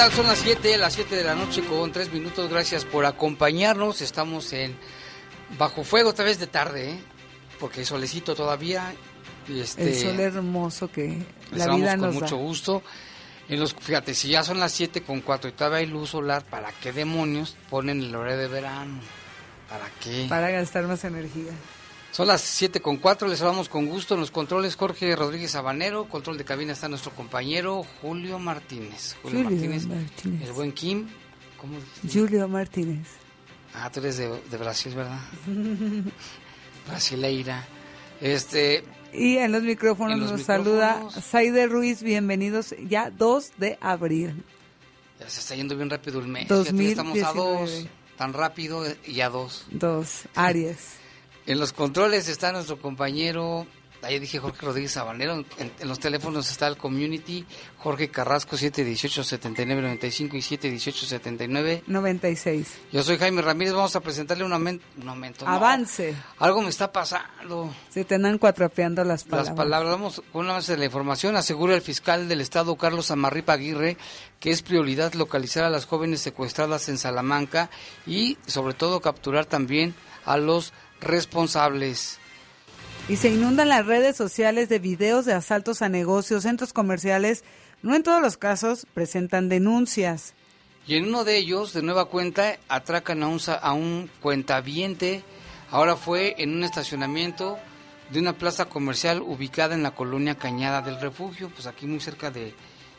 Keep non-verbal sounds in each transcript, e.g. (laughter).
Tal? Son las 7, las 7 de la noche con 3 minutos. Gracias por acompañarnos. Estamos en Bajo Fuego, otra vez de tarde, ¿eh? porque solecito todavía. Y este, El sol hermoso que la vida con nos mucho da. gusto. En los, fíjate, si ya son las 7 con 4 y todavía hay luz solar, ¿para qué demonios ponen el horario de verano? ¿Para qué? Para gastar más energía. Son las 7 con 4, les saludamos con gusto. En los controles Jorge Rodríguez Sabanero, control de cabina está nuestro compañero Julio Martínez. Julio, Julio Martínez, Martínez. el buen Kim. ¿Cómo? Julio Martínez. Ah, tú eres de, de Brasil, ¿verdad? (laughs) Brasileira. Este, Y en los micrófonos En los nos saluda. Saide Ruiz. Bienvenidos ya 2 de abril. ya se está yendo bien rápido el mes. Fíjate, ya estamos a 2019. dos, tan rápido y a dos. 2. Aries. En los controles está nuestro compañero, ahí dije Jorge Rodríguez Sabanero, en, en los teléfonos está el community, Jorge Carrasco 718-7995 y 718-79. 96. Yo soy Jaime Ramírez, vamos a presentarle un, aumento, un aumento. no, Avance. algo me está pasando. Se te andan cuatrapeando las palabras. Las palabras, vamos con una base de la información. Asegura el fiscal del Estado, Carlos Amarripa Aguirre, que es prioridad localizar a las jóvenes secuestradas en Salamanca y, sobre todo, capturar también a los responsables. Y se inundan las redes sociales de videos de asaltos a negocios, centros comerciales. No en todos los casos presentan denuncias. Y en uno de ellos, de nueva cuenta, atracan a un, a un cuentaviente. Ahora fue en un estacionamiento de una plaza comercial ubicada en la colonia Cañada del Refugio, pues aquí muy cerca de,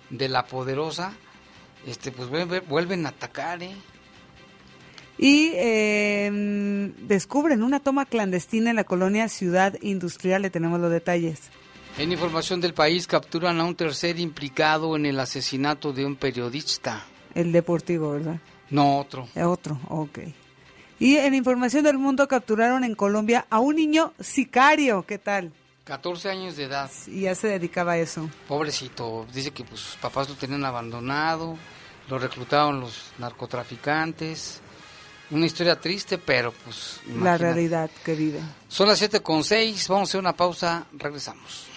de La Poderosa. Este, pues vuelve- vuelven a atacar, ¿eh? Y eh, descubren una toma clandestina en la colonia Ciudad Industrial. Le tenemos los detalles. En información del país, capturan a un tercer implicado en el asesinato de un periodista. El deportivo, ¿verdad? No otro. Eh, Otro, ok. Y en información del mundo capturaron en Colombia a un niño sicario. ¿Qué tal? 14 años de edad. Y ya se dedicaba a eso. Pobrecito. Dice que pues, sus papás lo tenían abandonado. Lo reclutaron los narcotraficantes. Una historia triste, pero pues... La realidad que vive. Son las 7 con 6. Vamos a hacer una pausa. Regresamos.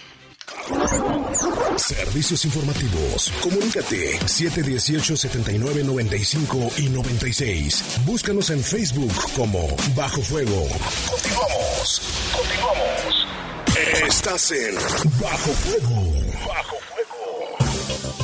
Servicios informativos. Comunícate 718-7995 y 96. Búscanos en Facebook como Bajo Fuego. Continuamos. Continuamos. Estás en Bajo Fuego. Bajo Fuego.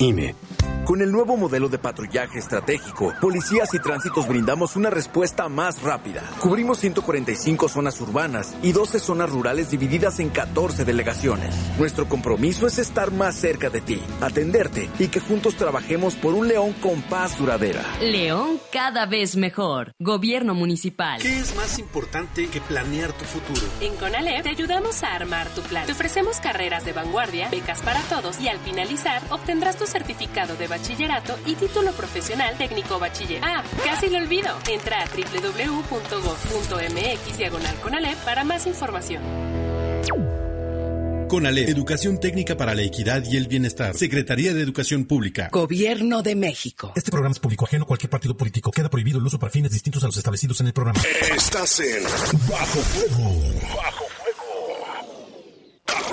INE. Con el nuevo modelo de patrullaje estratégico, policías y tránsitos brindamos una respuesta más rápida. Cubrimos 145 zonas urbanas y 12 zonas rurales divididas en 14 delegaciones. Nuestro compromiso es estar más cerca de ti, atenderte y que juntos trabajemos por un León con paz duradera. León cada vez mejor. Gobierno municipal. ¿Qué es más importante que planear tu futuro? En CONALEP te ayudamos a armar tu plan. Te ofrecemos carreras de vanguardia, becas para todos y al finalizar obtendrás tu certificado de bachillerato y título profesional técnico bachiller. Ah, casi lo olvido. Entra a www.gov.mx diagonal Conalep para más información. CONALEP, Educación Técnica para la Equidad y el Bienestar. Secretaría de Educación Pública. Gobierno de México. Este programa es público ajeno a cualquier partido político. Queda prohibido el uso para fines distintos a los establecidos en el programa. Estás en Bajo Fuego. Bajo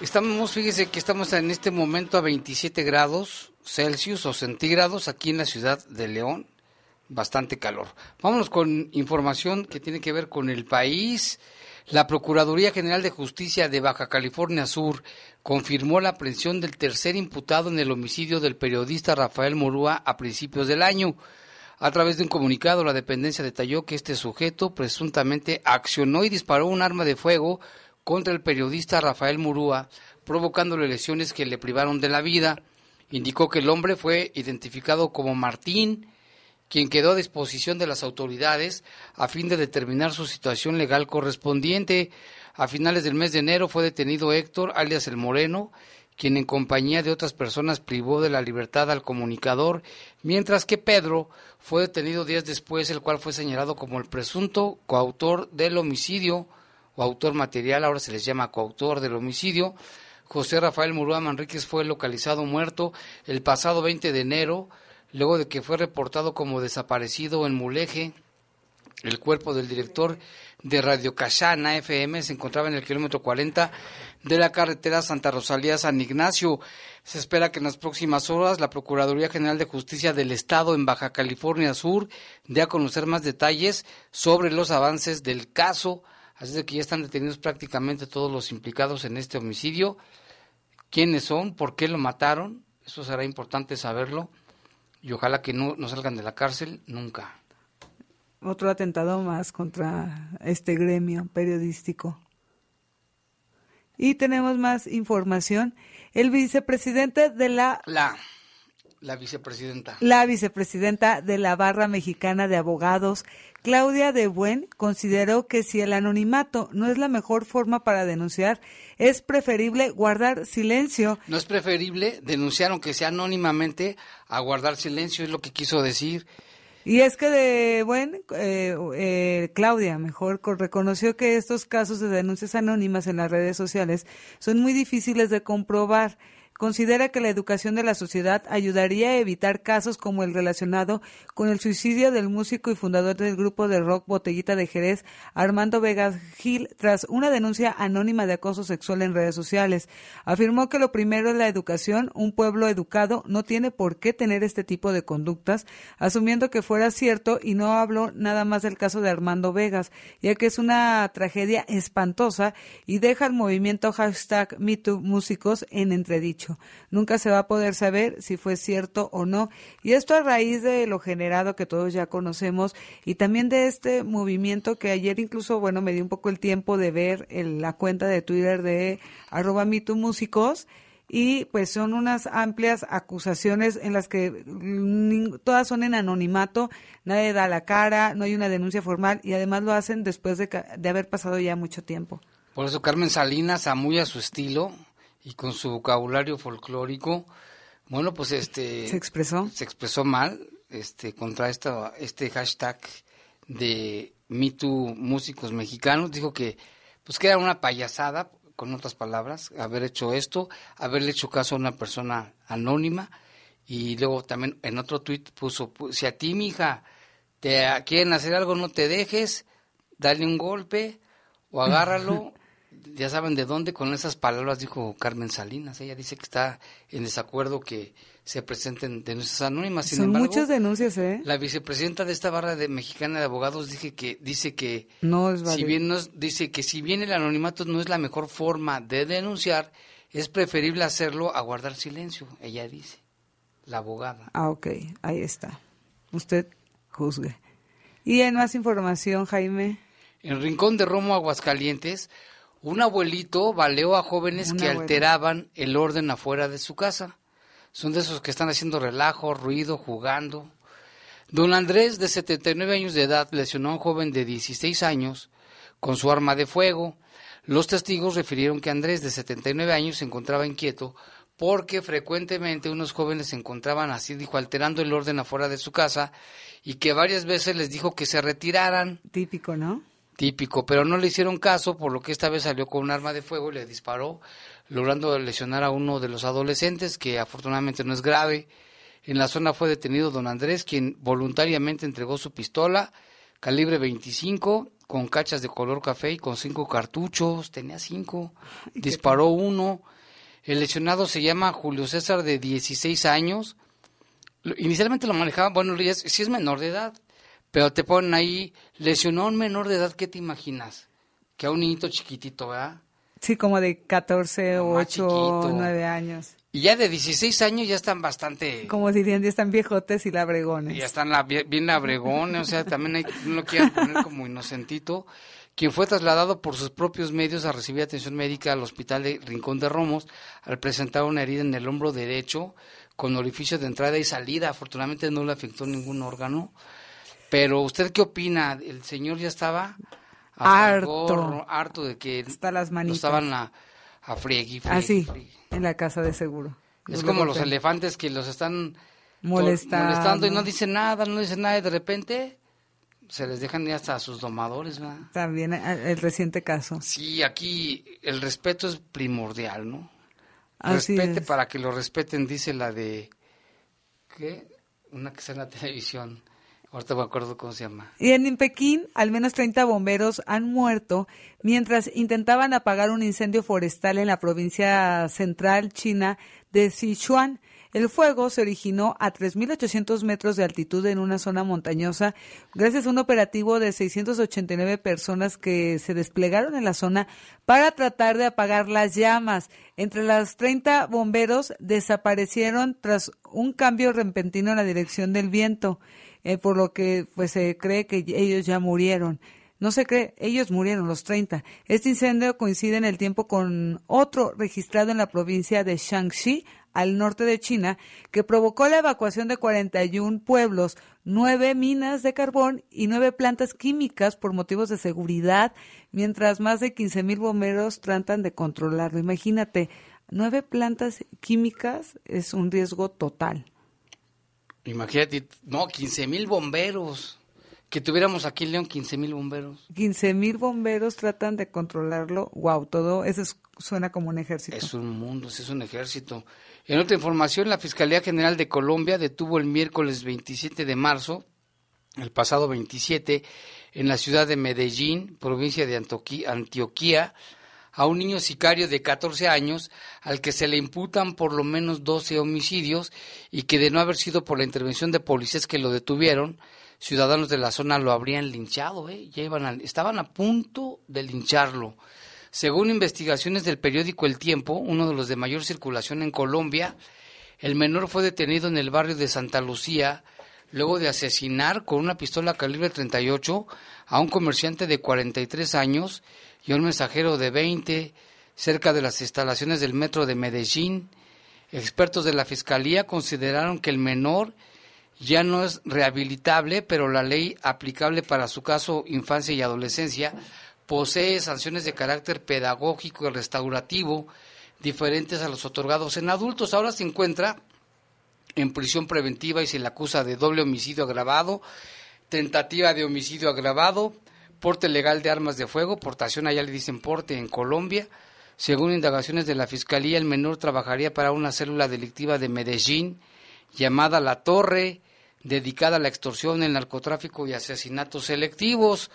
Estamos, fíjese que estamos en este momento a 27 grados Celsius o centígrados aquí en la ciudad de León. Bastante calor. Vámonos con información que tiene que ver con el país. La Procuraduría General de Justicia de Baja California Sur confirmó la aprehensión del tercer imputado en el homicidio del periodista Rafael Morúa a principios del año. A través de un comunicado, la dependencia detalló que este sujeto presuntamente accionó y disparó un arma de fuego contra el periodista Rafael Murúa, provocándole lesiones que le privaron de la vida. Indicó que el hombre fue identificado como Martín, quien quedó a disposición de las autoridades a fin de determinar su situación legal correspondiente. A finales del mes de enero fue detenido Héctor, alias el Moreno, quien en compañía de otras personas privó de la libertad al comunicador, mientras que Pedro fue detenido días después, el cual fue señalado como el presunto coautor del homicidio o autor material, ahora se les llama coautor del homicidio. José Rafael Murúa Manríquez fue localizado muerto el pasado 20 de enero, luego de que fue reportado como desaparecido en Muleje. El cuerpo del director de Radio Cachana FM se encontraba en el kilómetro 40 de la carretera Santa Rosalía San Ignacio. Se espera que en las próximas horas la Procuraduría General de Justicia del Estado en Baja California Sur dé a conocer más detalles sobre los avances del caso. Así de que ya están detenidos prácticamente todos los implicados en este homicidio. ¿Quiénes son? ¿Por qué lo mataron? Eso será importante saberlo. Y ojalá que no, no salgan de la cárcel nunca. Otro atentado más contra este gremio periodístico. Y tenemos más información. El vicepresidente de la... La, la vicepresidenta. La vicepresidenta de la Barra Mexicana de Abogados, Claudia de Buen, consideró que si el anonimato no es la mejor forma para denunciar, es preferible guardar silencio. No es preferible denunciar, aunque sea anónimamente, a guardar silencio, es lo que quiso decir. Y es que de buen, eh, eh, Claudia, mejor, reconoció que estos casos de denuncias anónimas en las redes sociales son muy difíciles de comprobar considera que la educación de la sociedad ayudaría a evitar casos como el relacionado con el suicidio del músico y fundador del grupo de rock Botellita de Jerez, Armando Vegas Gil, tras una denuncia anónima de acoso sexual en redes sociales. Afirmó que lo primero es la educación. Un pueblo educado no tiene por qué tener este tipo de conductas, asumiendo que fuera cierto y no habló nada más del caso de Armando Vegas, ya que es una tragedia espantosa y deja el movimiento hashtag MeTooMúsicos en entredicho. Nunca se va a poder saber si fue cierto o no. Y esto a raíz de lo generado que todos ya conocemos y también de este movimiento que ayer incluso, bueno, me dio un poco el tiempo de ver en la cuenta de Twitter de arroba músicos y pues son unas amplias acusaciones en las que todas son en anonimato, nadie da la cara, no hay una denuncia formal y además lo hacen después de, de haber pasado ya mucho tiempo. Por eso Carmen Salinas, a muy a su estilo, y con su vocabulario folclórico, bueno, pues este se expresó se expresó mal este contra esta este hashtag de Me Too Músicos Mexicanos, dijo que pues que era una payasada, con otras palabras, haber hecho esto, haberle hecho caso a una persona anónima. Y luego también en otro tuit puso, si a ti, mi hija, te quieren hacer algo, no te dejes, dale un golpe o agárralo (laughs) ya saben de dónde con esas palabras dijo Carmen Salinas. Ella dice que está en desacuerdo que se presenten denuncias anónimas. Sin Son muchas denuncias, ¿eh? La vicepresidenta de esta barra de mexicana de abogados dice que dice que no es si bien dice que si bien el anonimato no es la mejor forma de denunciar, es preferible hacerlo a guardar silencio. Ella dice, la abogada. Ah, ok, ahí está. Usted juzgue. Y en más información, Jaime. En Rincón de Romo, Aguascalientes, un abuelito baleó a jóvenes que alteraban el orden afuera de su casa. Son de esos que están haciendo relajo, ruido, jugando. Don Andrés, de 79 años de edad, lesionó a un joven de 16 años con su arma de fuego. Los testigos refirieron que Andrés, de 79 años, se encontraba inquieto porque frecuentemente unos jóvenes se encontraban así, dijo, alterando el orden afuera de su casa y que varias veces les dijo que se retiraran. Típico, ¿no? Típico, pero no le hicieron caso, por lo que esta vez salió con un arma de fuego y le disparó, logrando lesionar a uno de los adolescentes, que afortunadamente no es grave. En la zona fue detenido don Andrés, quien voluntariamente entregó su pistola, calibre 25, con cachas de color café y con cinco cartuchos, tenía cinco, disparó uno. El lesionado se llama Julio César, de 16 años. Inicialmente lo manejaba, bueno, si es menor de edad, pero te ponen ahí, lesionó a un menor de edad, ¿qué te imaginas? Que a un niñito chiquitito, ¿verdad? Sí, como de 14 o 8 o 9 años. Y ya de 16 años ya están bastante... Como dirían, ya están viejotes y labregones. Ya están la, bien labregones, o sea, también hay, no lo quieren poner como inocentito. Quien fue trasladado por sus propios medios a recibir atención médica al hospital de Rincón de Romos al presentar una herida en el hombro derecho con orificio de entrada y salida. Afortunadamente no le afectó ningún órgano. Pero usted qué opina? El señor ya estaba harto, harto de que Hasta las manitas. estaban a, a friegui, Ah, sí, en la casa de seguro. Es como los elefantes que los están molestando. molestando y no dicen nada, no dicen nada y de repente se les dejan ya hasta a sus domadores, ¿verdad? También el reciente caso. Sí, aquí el respeto es primordial, ¿no? Así Respete es. para que lo respeten, dice la de... ¿Qué? Una que está en la televisión. Ahorita me acuerdo cómo se llama. Y en Pekín, al menos 30 bomberos han muerto mientras intentaban apagar un incendio forestal en la provincia central china de Sichuan. El fuego se originó a 3.800 metros de altitud en una zona montañosa gracias a un operativo de 689 personas que se desplegaron en la zona para tratar de apagar las llamas. Entre las 30 bomberos desaparecieron tras un cambio repentino en la dirección del viento. Eh, por lo que pues se cree que ellos ya murieron. No se cree, ellos murieron, los 30. Este incendio coincide en el tiempo con otro registrado en la provincia de Shaanxi, al norte de China, que provocó la evacuación de 41 pueblos, nueve minas de carbón y nueve plantas químicas por motivos de seguridad, mientras más de 15 mil bomberos tratan de controlarlo. Imagínate, nueve plantas químicas es un riesgo total. Imagínate, no, 15 mil bomberos. Que tuviéramos aquí en León 15 mil bomberos. 15 mil bomberos tratan de controlarlo. Wow, todo eso es- suena como un ejército. Es un mundo, es un ejército. En otra información, la Fiscalía General de Colombia detuvo el miércoles 27 de marzo, el pasado 27, en la ciudad de Medellín, provincia de Antioquía, a un niño sicario de 14 años al que se le imputan por lo menos 12 homicidios y que de no haber sido por la intervención de policías que lo detuvieron, ciudadanos de la zona lo habrían linchado, ¿eh? Ya iban estaban a punto de lincharlo. Según investigaciones del periódico El Tiempo, uno de los de mayor circulación en Colombia, el menor fue detenido en el barrio de Santa Lucía luego de asesinar con una pistola calibre 38 a un comerciante de 43 años y un mensajero de 20 cerca de las instalaciones del metro de Medellín. Expertos de la Fiscalía consideraron que el menor ya no es rehabilitable, pero la ley aplicable para su caso infancia y adolescencia posee sanciones de carácter pedagógico y restaurativo diferentes a los otorgados en adultos. Ahora se encuentra en prisión preventiva y se le acusa de doble homicidio agravado, tentativa de homicidio agravado, porte legal de armas de fuego, portación allá le dicen porte en Colombia. Según indagaciones de la Fiscalía, el menor trabajaría para una célula delictiva de Medellín llamada La Torre, dedicada a la extorsión, el narcotráfico y asesinatos selectivos.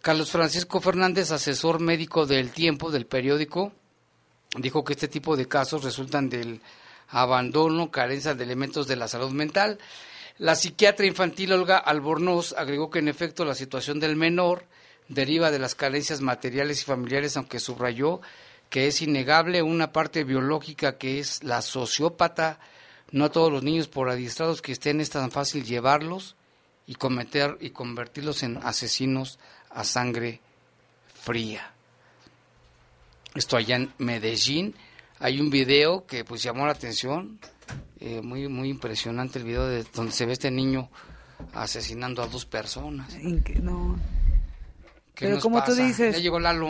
Carlos Francisco Fernández, asesor médico del Tiempo, del periódico, dijo que este tipo de casos resultan del abandono, carencia de elementos de la salud mental. La psiquiatra infantil Olga Albornoz agregó que en efecto la situación del menor deriva de las carencias materiales y familiares, aunque subrayó que es innegable una parte biológica que es la sociópata. No a todos los niños por adiestrados que estén es tan fácil llevarlos y cometer y convertirlos en asesinos a sangre fría. Esto allá en Medellín. Hay un video que pues llamó la atención, eh, muy muy impresionante el video de donde se ve este niño asesinando a dos personas. No. Pero como tú dices... Ya llegó Lalo.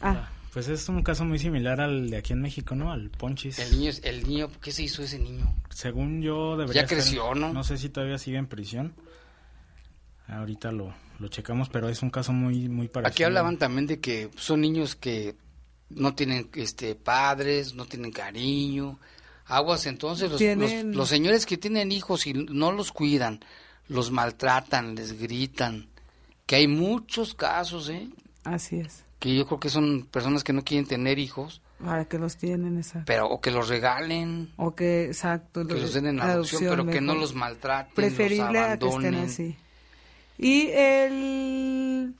Ah. Pues es un caso muy similar al de aquí en México, ¿no? Al Ponchis. El niño, el niño, ¿qué se hizo ese niño? Según yo debería Ya creció, ¿no? No sé si todavía sigue en prisión. Ahorita lo, lo checamos, pero es un caso muy muy parecido. Aquí hablaban también de que son niños que no tienen este padres, no tienen cariño. Aguas, entonces los, los, señores que tienen hijos y no los cuidan, los maltratan, les gritan. Que hay muchos casos, ¿eh? Así es. Que yo creo que son personas que no quieren tener hijos. Para que los tienen, exacto. Pero, o que los regalen. O que, exacto. Que los den en adopción, pero que no los maltraten, Preferible los abandonen. a que estén así. Y el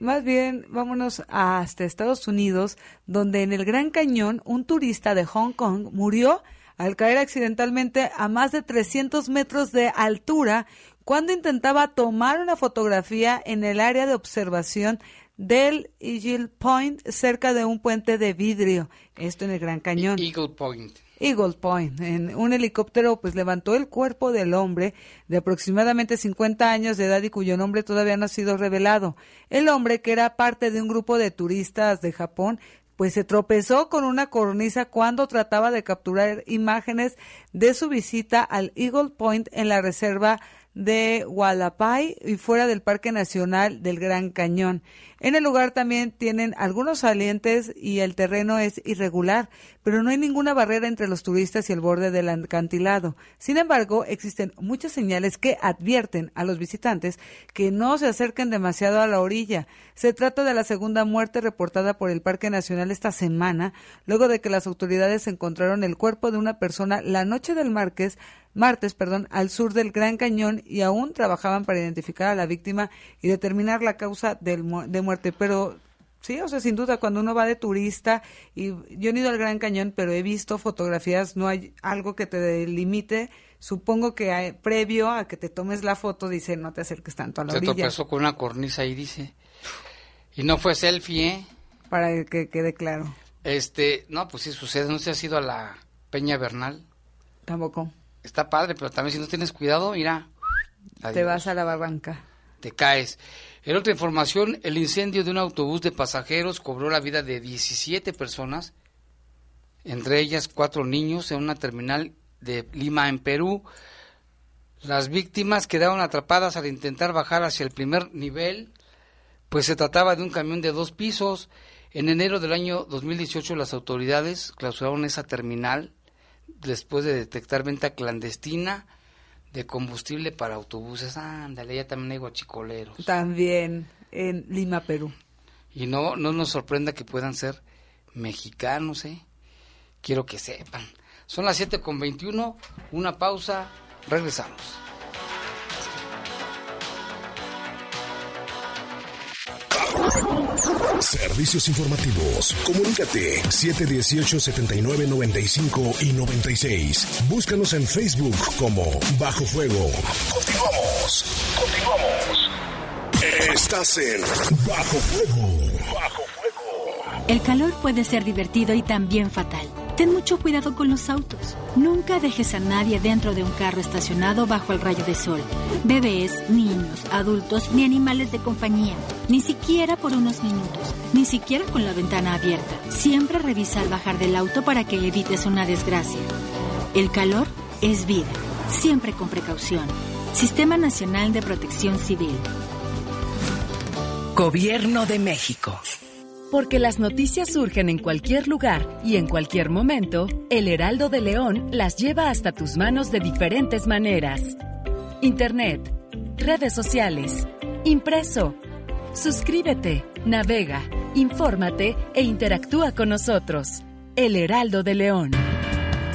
más bien, vámonos hasta Estados Unidos, donde en el Gran Cañón un turista de Hong Kong murió al caer accidentalmente a más de 300 metros de altura cuando intentaba tomar una fotografía en el área de observación del Eagle Point cerca de un puente de vidrio. Esto en el Gran Cañón. Eagle Point. Eagle Point. En un helicóptero pues levantó el cuerpo del hombre de aproximadamente 50 años de edad y cuyo nombre todavía no ha sido revelado. El hombre, que era parte de un grupo de turistas de Japón, pues se tropezó con una cornisa cuando trataba de capturar imágenes de su visita al Eagle Point en la reserva de Hualapay y fuera del Parque Nacional del Gran Cañón. En el lugar también tienen algunos salientes y el terreno es irregular, pero no hay ninguna barrera entre los turistas y el borde del acantilado. Sin embargo, existen muchas señales que advierten a los visitantes que no se acerquen demasiado a la orilla. Se trata de la segunda muerte reportada por el Parque Nacional esta semana, luego de que las autoridades encontraron el cuerpo de una persona la noche del martes, martes, perdón, al sur del Gran Cañón y aún trabajaban para identificar a la víctima y determinar la causa del, de muerte, pero sí, o sea, sin duda, cuando uno va de turista, y yo no he ido al Gran Cañón, pero he visto fotografías, no hay algo que te delimite. Supongo que previo a que te tomes la foto, dice, no te acerques tanto a la Se orilla. Se tropezó con una cornisa y dice. Y no fue selfie, ¿eh? Para que quede claro. Este, no, pues sí sucede. ¿No se ha ido a la Peña Bernal? Tampoco. Está padre, pero también si no tienes cuidado, mira. Te vas a la barranca. Te caes. En otra información, el incendio de un autobús de pasajeros cobró la vida de 17 personas, entre ellas cuatro niños, en una terminal de Lima, en Perú. Las víctimas quedaron atrapadas al intentar bajar hacia el primer nivel, pues se trataba de un camión de dos pisos. En enero del año 2018 las autoridades clausuraron esa terminal después de detectar venta clandestina de combustible para autobuses. Ándale, ya también hay guachicoleros. También en Lima, Perú. Y no, no nos sorprenda que puedan ser mexicanos, ¿eh? Quiero que sepan. Son las 7 con 21, una pausa, regresamos. Servicios informativos. Comunícate 718-7995 y 96. Búscanos en Facebook como Bajo Fuego. Continuamos. Continuamos. Estás en Bajo Fuego. Bajo Fuego. El calor puede ser divertido y también fatal. Ten mucho cuidado con los autos. Nunca dejes a nadie dentro de un carro estacionado bajo el rayo de sol. Bebés, niños, adultos ni animales de compañía. Ni siquiera por unos minutos. Ni siquiera con la ventana abierta. Siempre revisa al bajar del auto para que evites una desgracia. El calor es vida. Siempre con precaución. Sistema Nacional de Protección Civil. Gobierno de México. Porque las noticias surgen en cualquier lugar y en cualquier momento, el Heraldo de León las lleva hasta tus manos de diferentes maneras. Internet, redes sociales, impreso. Suscríbete, navega, infórmate e interactúa con nosotros. El Heraldo de León.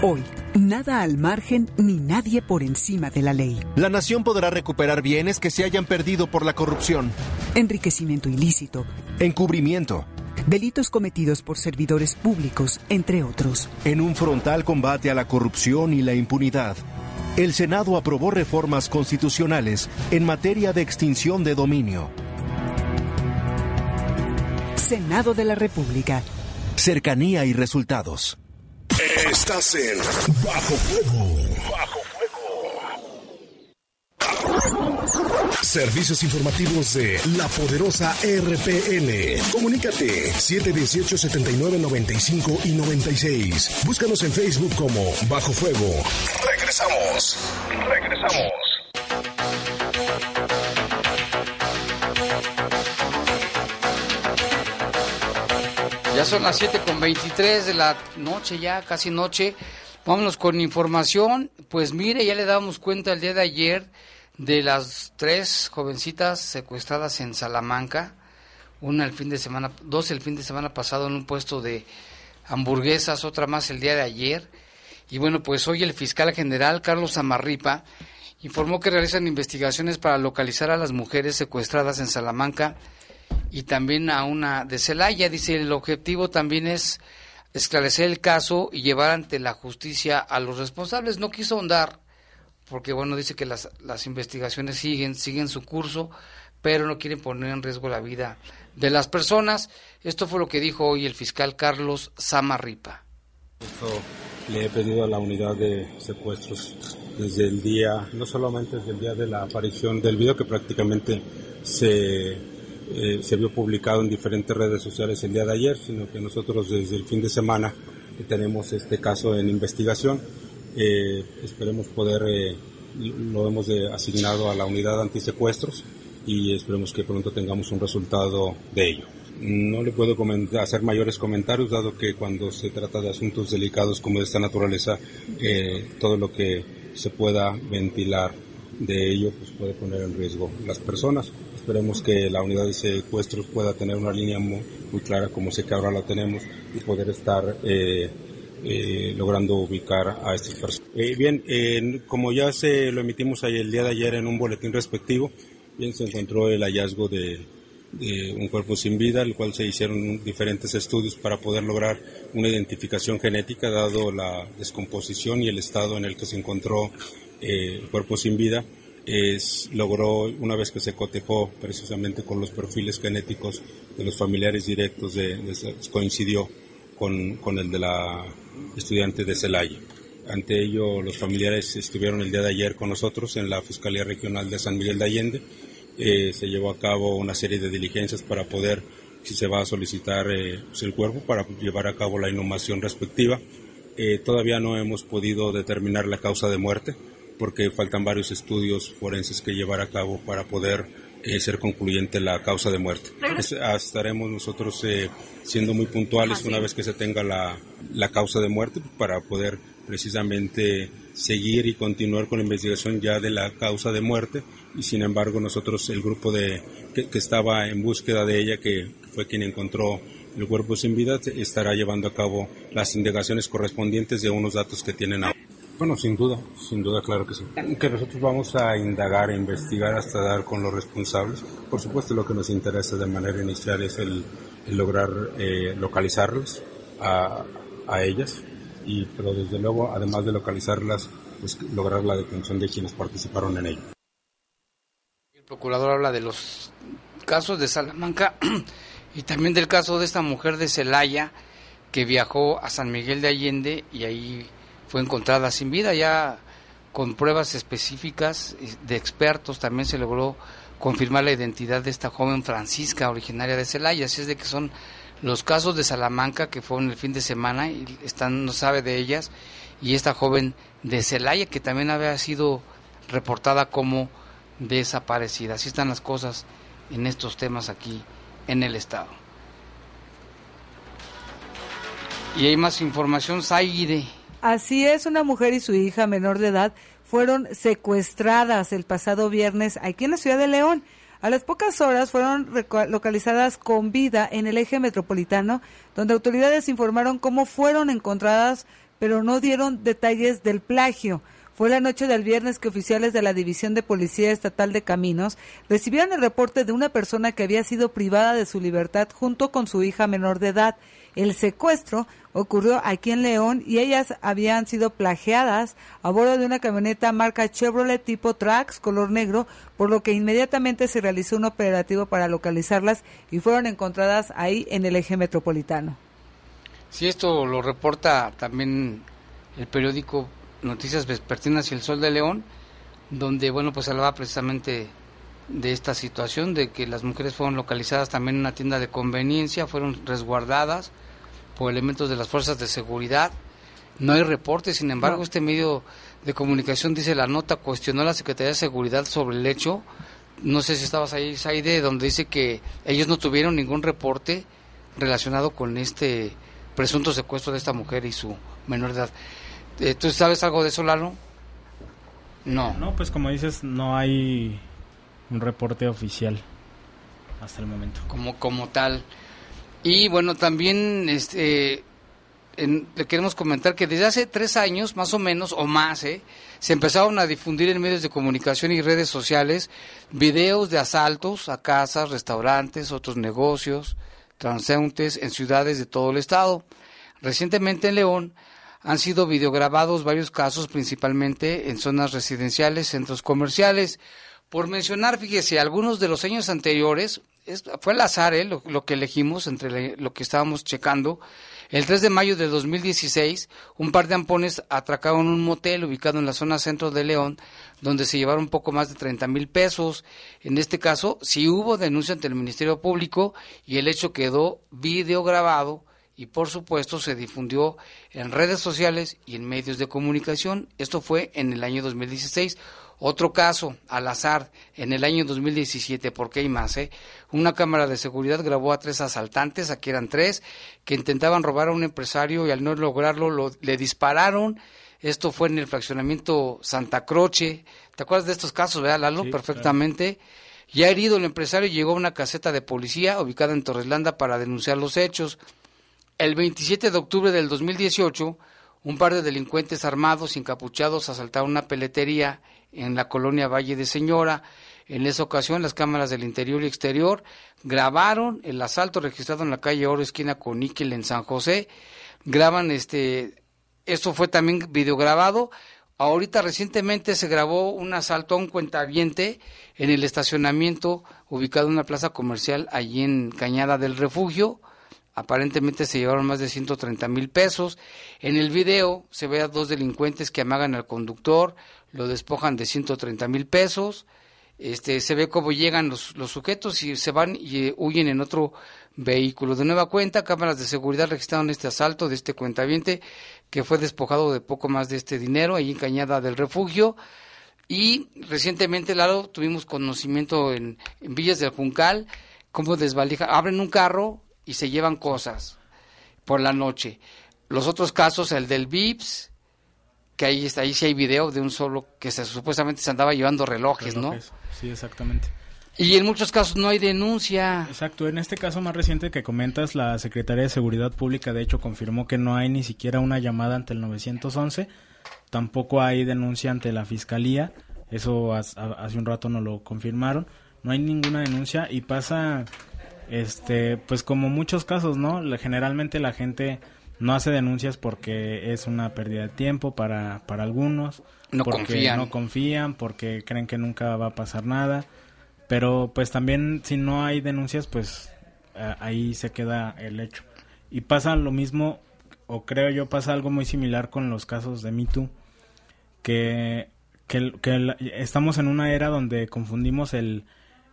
Hoy, nada al margen ni nadie por encima de la ley. La nación podrá recuperar bienes que se hayan perdido por la corrupción. Enriquecimiento ilícito. Encubrimiento. Delitos cometidos por servidores públicos, entre otros. En un frontal combate a la corrupción y la impunidad. El Senado aprobó reformas constitucionales en materia de extinción de dominio. Senado de la República. Cercanía y resultados. Estás en Bajo Fuego. Bajo. Servicios informativos de la poderosa RPN. Comunícate 718 79 95 y 96. Búscanos en Facebook como Bajo Fuego. Regresamos. Regresamos. Ya son las 7 con 23 de la noche, ya casi noche. Vámonos con información. Pues mire, ya le damos cuenta el día de ayer de las tres jovencitas secuestradas en Salamanca. Una el fin de semana, dos el fin de semana pasado en un puesto de hamburguesas, otra más el día de ayer. Y bueno, pues hoy el fiscal general Carlos Amarripa informó que realizan investigaciones para localizar a las mujeres secuestradas en Salamanca y también a una de Celaya. Dice, el objetivo también es esclarecer el caso y llevar ante la justicia a los responsables. No quiso ahondar, porque bueno, dice que las, las investigaciones siguen, siguen su curso, pero no quieren poner en riesgo la vida de las personas. Esto fue lo que dijo hoy el fiscal Carlos Samarripa. le he pedido a la unidad de secuestros desde el día, no solamente desde el día de la aparición del video, que prácticamente se eh, se vio publicado en diferentes redes sociales el día de ayer, sino que nosotros desde el fin de semana tenemos este caso en investigación. Eh, esperemos poder, eh, lo hemos asignado a la unidad antisecuestros y esperemos que pronto tengamos un resultado de ello. No le puedo hacer mayores comentarios, dado que cuando se trata de asuntos delicados como de esta naturaleza, todo lo que se pueda ventilar de ello pues puede poner en riesgo las personas. Esperemos que la unidad de secuestros pueda tener una línea muy, clara, como sé que ahora la tenemos, y poder estar eh, eh, logrando ubicar a estas personas. Eh, bien, como ya se lo emitimos ahí el día de ayer en un boletín respectivo, bien se encontró el hallazgo de, un cuerpo sin vida, el cual se hicieron diferentes estudios para poder lograr una identificación genética, dado la descomposición y el estado en el que se encontró el cuerpo sin vida es, logró, una vez que se cotejó precisamente con los perfiles genéticos de los familiares directos, de, coincidió con, el de la estudiante de Celaya. Ante ello, los familiares estuvieron el día de ayer con nosotros en la Fiscalía Regional de San Miguel de Allende. Eh, se llevó a cabo una serie de diligencias para poder, si se va a solicitar eh, pues, el cuerpo, para llevar a cabo la inhumación respectiva. Eh, todavía no hemos podido determinar la causa de muerte porque faltan varios estudios forenses que llevar a cabo para poder eh, ser concluyente la causa de muerte. Ah, estaremos nosotros eh, siendo muy puntuales una vez que se tenga la, la causa de muerte para poder precisamente seguir y continuar con la investigación ya de la causa de muerte y sin embargo nosotros el grupo de que, que estaba en búsqueda de ella que fue quien encontró el cuerpo sin vida estará llevando a cabo las indagaciones correspondientes de unos datos que tienen ahora. Bueno, sin duda, sin duda, claro que sí. Que nosotros vamos a indagar e investigar hasta dar con los responsables. Por supuesto, lo que nos interesa de manera inicial es el, lograr eh, localizarlas a, a, ellas, y, pero desde luego, además de localizarlas, pues lograr la detención de quienes participaron en ello. El procurador habla de los casos de Salamanca y también del caso de esta mujer de Celaya que viajó a San Miguel de Allende y ahí fue encontrada sin vida. Ya con pruebas específicas de expertos también se logró confirmar la identidad de esta joven Francisca, originaria de Celaya. Así es de que son los casos de Salamanca que fueron el fin de semana y están, no sabe de ellas. Y esta joven de Celaya que también había sido reportada como desaparecida. Así están las cosas en estos temas aquí en el estado. Y hay más información, Zaire. Así es, una mujer y su hija menor de edad fueron secuestradas el pasado viernes aquí en la ciudad de León. A las pocas horas fueron localizadas con vida en el eje metropolitano, donde autoridades informaron cómo fueron encontradas, pero no dieron detalles del plagio. Fue la noche del viernes que oficiales de la División de Policía Estatal de Caminos recibieron el reporte de una persona que había sido privada de su libertad junto con su hija menor de edad. El secuestro ocurrió aquí en León y ellas habían sido plagiadas a bordo de una camioneta marca Chevrolet tipo Trax color negro, por lo que inmediatamente se realizó un operativo para localizarlas y fueron encontradas ahí en el eje metropolitano. Si esto lo reporta también el periódico Noticias Vespertinas y el Sol de León, donde bueno pues hablaba precisamente de esta situación, de que las mujeres fueron localizadas también en una tienda de conveniencia, fueron resguardadas, por elementos de las fuerzas de seguridad. No hay reportes, sin embargo, este medio de comunicación dice la nota cuestionó a la Secretaría de Seguridad sobre el hecho. No sé si estabas ahí, Saide, donde dice que ellos no tuvieron ningún reporte relacionado con este presunto secuestro de esta mujer y su menor edad. Eh, ¿Tú sabes algo de eso, Lalo? No. No, pues como dices, no hay un reporte oficial hasta el momento. Como, como tal. Y bueno, también este, le queremos comentar que desde hace tres años, más o menos, o más, ¿eh? se empezaron a difundir en medios de comunicación y redes sociales videos de asaltos a casas, restaurantes, otros negocios, transeúntes en ciudades de todo el estado. Recientemente en León han sido videograbados varios casos, principalmente en zonas residenciales, centros comerciales. Por mencionar, fíjese, algunos de los años anteriores, fue al azar ¿eh? lo, que elegimos entre lo que estábamos checando. El 3 de mayo de 2016, un par de ampones atracaron un motel ubicado en la zona centro de León, donde se llevaron poco más de 30 mil pesos. En este caso, sí hubo denuncia ante el Ministerio Público y el hecho quedó videograbado y por supuesto se difundió en redes sociales y en medios de comunicación. Esto fue en el año 2016. Otro caso, al azar, en el año 2017, porque hay más, ¿eh? Una cámara de seguridad grabó a tres asaltantes, aquí eran tres, que intentaban robar a un empresario y al no lograrlo le dispararon. Esto fue en el fraccionamiento Santa Croce. ¿Te acuerdas de estos casos, verdad, Lalo? Perfectamente. Ya herido el empresario llegó a una caseta de policía ubicada en Torreslanda para denunciar los hechos. El 27 de octubre del 2018, un par de delincuentes armados encapuchados asaltaron una peletería en la colonia Valle de Señora. En esa ocasión, las cámaras del interior y exterior grabaron el asalto registrado en la calle Oro, esquina con Níquel, en San José. Graban este. Esto fue también videograbado. Ahorita recientemente se grabó un asalto a un cuentaviente en el estacionamiento ubicado en una plaza comercial allí en Cañada del Refugio. Aparentemente se llevaron más de 130 mil pesos. En el video se ve a dos delincuentes que amagan al conductor, lo despojan de 130 mil pesos. Este, se ve cómo llegan los, los sujetos y se van y eh, huyen en otro vehículo. De nueva cuenta, cámaras de seguridad registraron este asalto de este cuentaviente que fue despojado de poco más de este dinero ahí en Cañada del Refugio. Y recientemente, Lalo, tuvimos conocimiento en, en Villas del Juncal, cómo desvalija, abren un carro, y se llevan cosas por la noche. Los otros casos, el del VIPS, que ahí está, ahí sí hay video de un solo que se, supuestamente se andaba llevando relojes, ¿no? Sí, exactamente. Y en muchos casos no hay denuncia. Exacto, en este caso más reciente que comentas, la Secretaría de Seguridad Pública de hecho confirmó que no hay ni siquiera una llamada ante el 911, tampoco hay denuncia ante la Fiscalía, eso hace un rato no lo confirmaron, no hay ninguna denuncia y pasa este, pues como muchos casos, ¿no? Generalmente la gente no hace denuncias porque es una pérdida de tiempo para, para algunos. No porque confían. No confían, porque creen que nunca va a pasar nada. Pero pues también si no hay denuncias, pues ahí se queda el hecho. Y pasa lo mismo, o creo yo, pasa algo muy similar con los casos de Me que, que, que estamos en una era donde confundimos el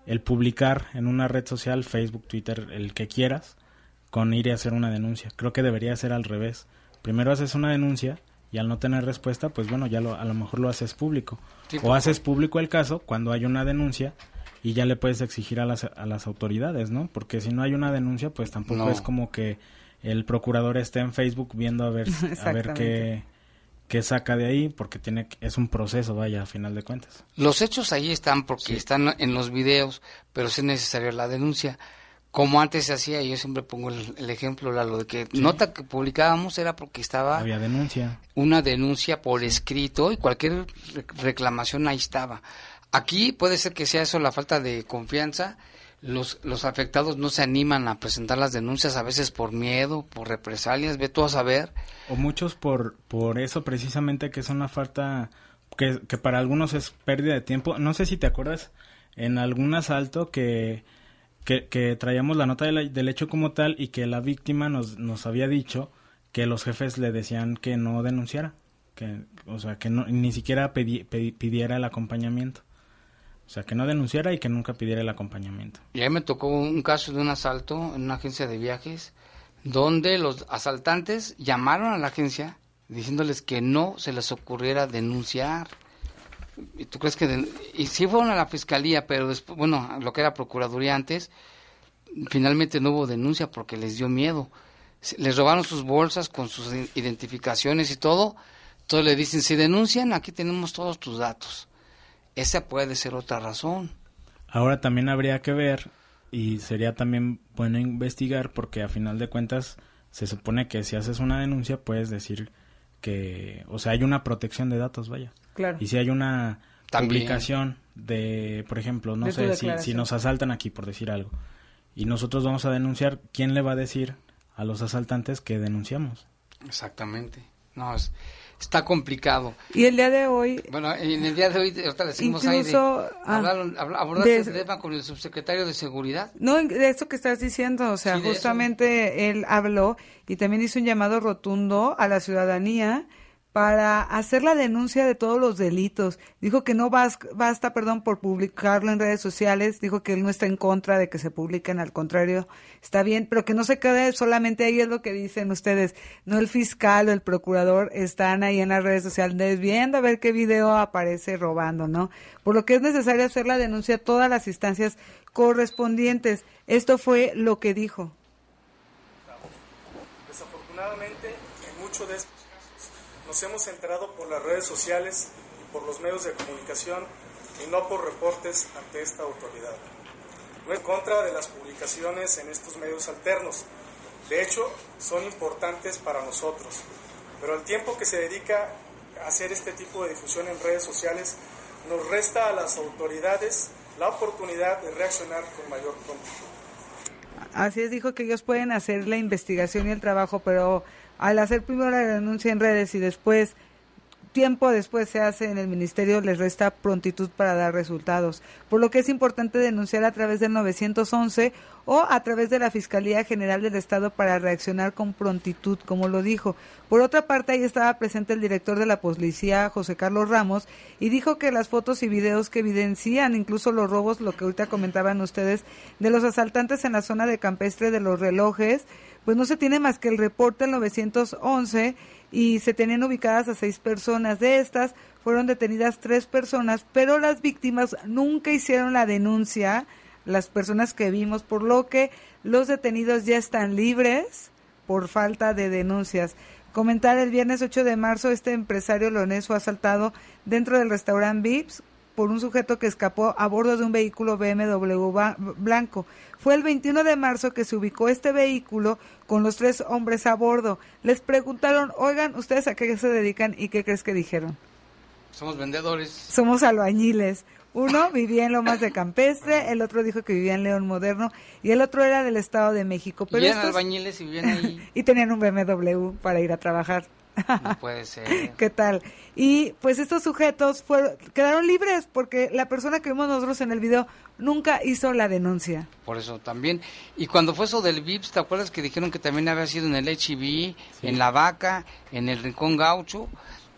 el publicar en una red social, Facebook, Twitter, el que quieras, con ir a hacer una denuncia. Creo que debería ser al revés. Primero haces una denuncia y al no tener respuesta, pues bueno, ya lo, a lo mejor lo haces público. Sí, o haces público el caso cuando hay una denuncia y ya le puedes exigir a las, a las autoridades, ¿no? Porque si no hay una denuncia, pues tampoco No. es como que el procurador esté en Facebook viendo a ver, a ver qué, qué saca de ahí, porque tiene es un proceso, vaya, a final de cuentas. Los hechos ahí están porque están en los videos, pero sí es necesaria la denuncia. Como antes se hacía, yo siempre pongo el, el ejemplo, lo de que nota que publicábamos era porque estaba Había denuncia. una denuncia por escrito y cualquier re- reclamación ahí estaba. Aquí puede ser que sea eso la falta de confianza. Los, los afectados no se animan a presentar las denuncias, a veces por miedo, por represalias, ve tú a saber. O muchos por, por eso precisamente que es una falta que, que para algunos es pérdida de tiempo. No sé si te acuerdas en algún asalto que, que, que traíamos la nota de del hecho como tal y que la víctima nos, nos había dicho que los jefes le decían que no denunciara, que, o sea, que no, ni siquiera pidiera el acompañamiento. O sea, que no denunciara y que nunca pidiera el acompañamiento. Y ahí me tocó un caso de un asalto en una agencia de viajes donde los asaltantes llamaron a la agencia diciéndoles que no se les ocurriera denunciar. ¿Y tú crees que den- y sí fueron a la fiscalía, pero después, bueno, lo que era procuraduría antes, finalmente no hubo denuncia porque les dio miedo. Les robaron sus bolsas con sus identificaciones y todo. Entonces le dicen, si denuncian, aquí tenemos todos tus datos. Esa puede ser otra razón. Ahora también habría que ver y sería también bueno investigar porque a final de cuentas se supone que si haces una denuncia puedes decir que, o sea, hay una protección de datos, vaya. Claro. Y si hay una También. publicación de, por ejemplo, no De sé, si, si nos asaltan aquí, por decir algo, y nosotros vamos a denunciar, ¿quién le va a decir a los asaltantes que denunciamos? Exactamente. No, es, está complicado. Y el día de hoy, Bueno, en el día de hoy, ahorita le decimos ahí de, Incluso, ah, hablaron, habla- abordaste de- el tema con el subsecretario de Seguridad. no, de esto que estás diciendo, o sea, Sí, de eso. justamente él habló y también hizo un llamado rotundo a la ciudadanía para hacer la denuncia de todos los delitos. Dijo que no bas- basta, perdón, por publicarlo en redes sociales, dijo que él no está en contra de que se publiquen, al contrario, está bien, pero que no se quede solamente ahí, es lo que dicen ustedes, no el fiscal o el procurador están ahí en las redes sociales viendo a ver qué video aparece robando, ¿no? Por lo que es necesario hacer la denuncia a todas las instancias correspondientes. Esto fue lo que dijo. Desafortunadamente, en muchos de casos nos hemos enterado por las redes sociales y por los medios de comunicación y no por reportes ante esta autoridad. No en contra de las publicaciones en estos medios alternos. De hecho, son importantes para nosotros. Pero el tiempo que se dedica a hacer este tipo de difusión en redes sociales nos resta a las autoridades la oportunidad de reaccionar con mayor prontitud. Así es, dijo que ellos pueden hacer la investigación y el trabajo, pero al hacer primero la denuncia en redes y después, tiempo después se hace en el ministerio, les resta prontitud para dar resultados. Por lo que es importante denunciar a través del 911 o a través de la Fiscalía General del Estado para reaccionar con prontitud, como lo dijo. Por otra parte, ahí estaba presente el director de la policía, José Carlos Ramos, y dijo que las fotos y videos que evidencian incluso los robos, lo que ahorita comentaban ustedes, de los asaltantes en la zona de campestre de los relojes, pues no se tiene más que el reporte del 911 y se tenían ubicadas a seis personas. De estas fueron detenidas tres personas, pero las víctimas nunca hicieron la denuncia, las personas que vimos, por lo que los detenidos ya están libres por falta de denuncias. Comentar el viernes 8 de marzo, este empresario leonés fue asaltado dentro del restaurante Vips por un sujeto que escapó a bordo de un vehículo BMW blanco. Fue el 21 de marzo que se ubicó este vehículo con los tres hombres a bordo. Les preguntaron, oigan, ¿ustedes a qué se dedican y qué crees que dijeron? Somos vendedores. Somos albañiles. Uno vivía en Lomas de Campestre, el otro dijo que vivía en León Moderno y el otro era del Estado de México. Pero y eran estos- albañiles y vivían ahí. (laughs) y tenían un BMW para ir a trabajar. No puede ser. (laughs) ¿Qué tal? Y pues estos sujetos fueron, quedaron libres porque la persona que vimos nosotros en el video nunca hizo la denuncia. Por eso también. Y cuando fue eso del VIPS, ¿te acuerdas que dijeron que también había sido en el HIV, en La Vaca, en el Rincón Gaucho?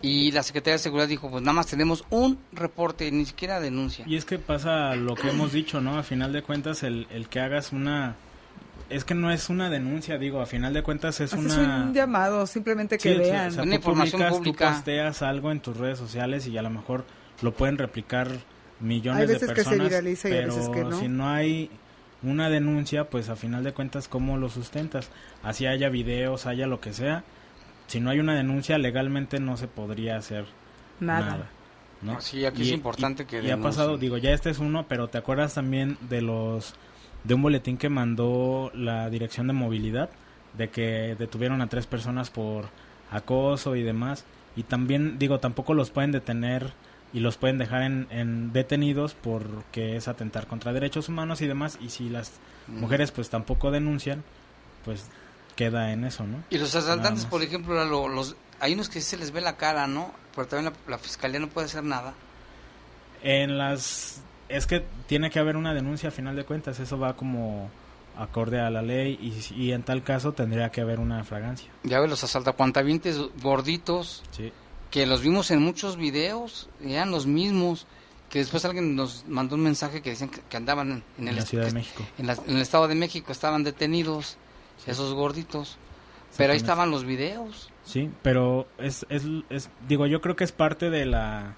Y la Secretaría de Seguridad dijo, pues nada más tenemos un reporte, ni siquiera denuncia. Y es que pasa lo que hemos dicho, ¿no? A final de cuentas, el, el que hagas una es que no es una denuncia, digo, a final de cuentas es Haces una... un llamado, simplemente que Sí, sí, vean. o sea, Una tú información publicas, pública. Tú posteas algo en tus redes sociales y a lo mejor lo pueden replicar millones Hay de veces que se personas. viraliza y pero veces que no. si no hay una denuncia, pues a final de cuentas, ¿cómo lo sustentas? Así haya videos, haya lo que sea. Si no hay una denuncia, legalmente no se podría hacer Nada. nada. ¿no? Sí, aquí es importante que Y ha pasado, digo, ya este es uno, pero ¿te acuerdas también de los de un boletín que mandó la Dirección de Movilidad de que detuvieron a tres personas por acoso y demás? Y también, digo, tampoco los pueden detener y los pueden dejar en, en detenidos porque es atentar contra derechos humanos y demás. Y si las mujeres pues tampoco denuncian, pues queda en eso, ¿no? Y los asaltantes, por ejemplo, lo- los, hay unos que sí se les ve la cara, ¿no? Pero también la, la fiscalía no puede hacer nada. En las es que tiene que haber una denuncia a final de cuentas, eso va como acorde a la ley y, y en tal caso tendría que haber una fragancia. Ya ves, los asaltacuantavientes gorditos, Sí. que los vimos en muchos videos, eran los mismos, que después alguien nos mandó un mensaje que decían que, que andaban en, el, la Ciudad de México. En, la- en el Estado de México, estaban detenidos, esos gorditos. Pero ahí estaban los videos. Sí, pero es, es, es- digo, yo creo que es parte de la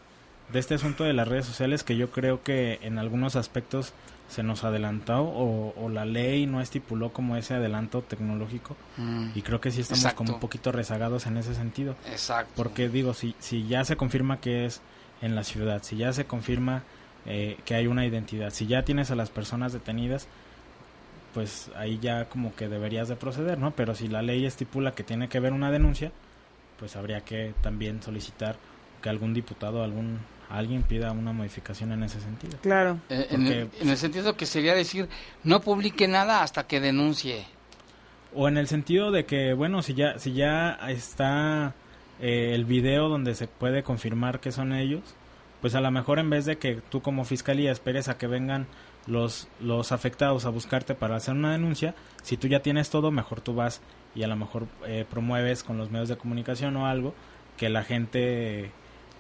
de este asunto de las redes sociales que yo creo que en algunos aspectos se nos adelantó o, o la ley no estipuló como ese adelanto tecnológico Mm. y creo que sí estamos Exacto. como un poquito rezagados en ese sentido. Exacto. Porque digo, si, si ya se confirma que es en la ciudad, si ya se confirma eh, que hay una identidad, si ya tienes a las personas detenidas, pues ahí ya como que deberías de proceder, ¿no? Pero si la ley estipula que tiene que haber una denuncia, pues habría que también solicitar que algún diputado, algún alguien pida una modificación en ese sentido. Claro. Eh, en, el, Porque- en el sentido que sería decir, no publique nada hasta que denuncie. O en el sentido de que, bueno, si ya, si ya está eh, el video donde se puede confirmar que son ellos, pues a lo mejor en vez de que tú como fiscalía esperes a que vengan los, los afectados a buscarte para hacer una denuncia, si tú ya tienes todo, mejor tú vas y a lo mejor eh, promueves con los medios de comunicación o algo que la gente,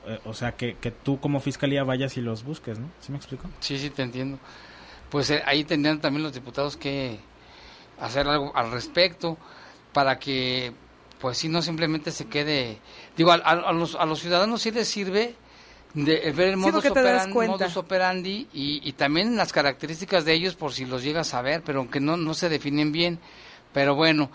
eh, o sea, que, que tú como fiscalía vayas y los busques, ¿no? ¿Sí me explico? Sí, sí, te entiendo. Pues eh, ahí tendrían también los diputados que hacer algo al respecto para que, pues sí, no simplemente se quede. Digo, a, a- a los, a los ciudadanos sí les sirve de ver el modus operandi y, y también las características de ellos por si los llegas a ver, pero aunque no, no se definen bien. Pero bueno,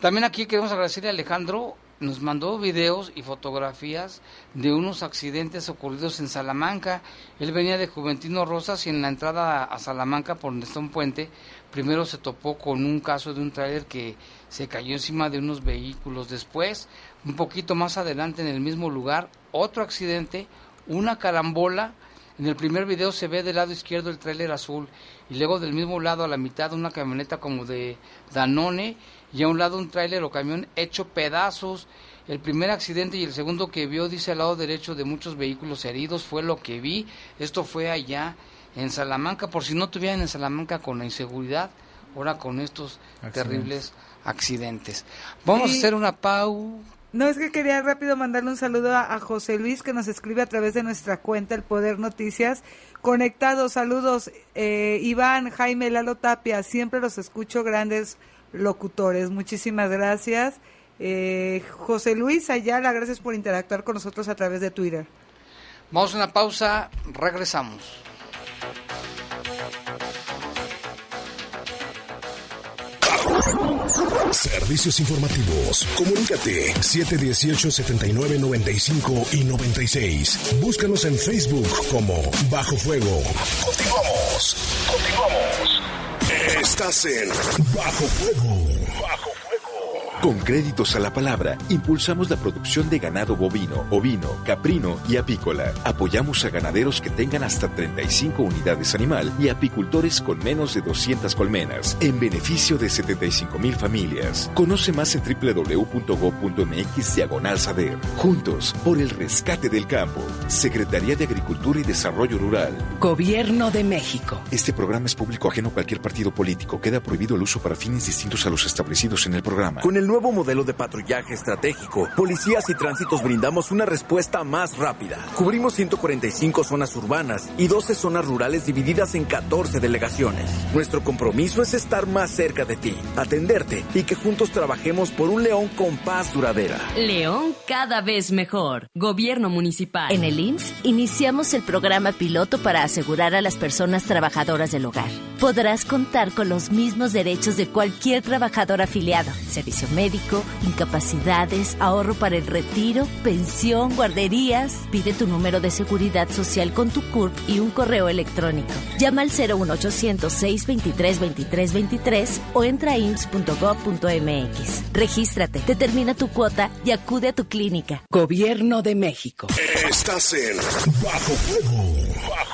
también aquí queremos agradecerle a Alejandro, nos mandó videos y fotografías de unos accidentes ocurridos en Salamanca. Él venía de Juventino Rosas y en la entrada a Salamanca, por donde está un puente, primero se topó con un caso de un tráiler que se cayó encima de unos vehículos. Después, un poquito más adelante en el mismo lugar, otro accidente, una carambola. En el primer video se ve del lado izquierdo el tráiler azul y luego del mismo lado a la mitad una camioneta como de Danone y a un lado un tráiler o camión hecho pedazos. El primer accidente y el segundo que vio, dice al lado derecho, de muchos vehículos heridos, fue lo que vi. Esto fue allá en Salamanca, por si no tuvieran en Salamanca con la inseguridad, ahora con estos Accidentes. terribles accidentes. Vamos Y- a hacer una pau. No, es que quería rápido mandarle un saludo a, a José Luis que nos escribe a través de nuestra cuenta El Poder Noticias. Conectados, saludos. Eh, Iván, Jaime, Lalo Tapia, siempre los escucho, grandes locutores. Muchísimas gracias. Eh, José Luis Ayala, gracias por interactuar con nosotros a través de Twitter. Vamos a una pausa, regresamos. Servicios informativos. Comunícate 718-7995 y 96. Búscanos en Facebook como Bajo Fuego. Continuamos. Continuamos. Estás en Bajo Fuego. Con créditos a la palabra, impulsamos la producción de ganado bovino, ovino, caprino y apícola. Apoyamos a ganaderos que tengan hasta 35 unidades animal y apicultores con menos de 200 colmenas, en beneficio de 75 mil familias. Conoce más en www.go.mx diagonal saber. Juntos, por el rescate del campo. Secretaría de Agricultura y Desarrollo Rural. Gobierno de México. Este programa es público ajeno a cualquier partido político. Queda prohibido el uso para fines distintos a los establecidos en el programa. Con el nuevo modelo de patrullaje estratégico, policías y tránsitos brindamos una respuesta más rápida. Cubrimos 145 zonas urbanas y 12 zonas rurales divididas en 14 delegaciones. Nuestro compromiso es estar más cerca de ti, atenderte y que juntos trabajemos por un León con paz duradera. León cada vez mejor. Gobierno municipal. En el IMSS iniciamos el programa piloto para asegurar a las personas trabajadoras del hogar. Podrás contar con los mismos derechos de cualquier trabajador afiliado. Servicio médico, incapacidades, ahorro para el retiro, pensión, guarderías. Pide tu número de seguridad social con tu CURP y un correo electrónico. Llama al 01800 623 2323 o entra a ims.gov.mx. Regístrate, determina tu cuota y acude a tu clínica. Gobierno de México. Estás en Bajo Fuego. Bajo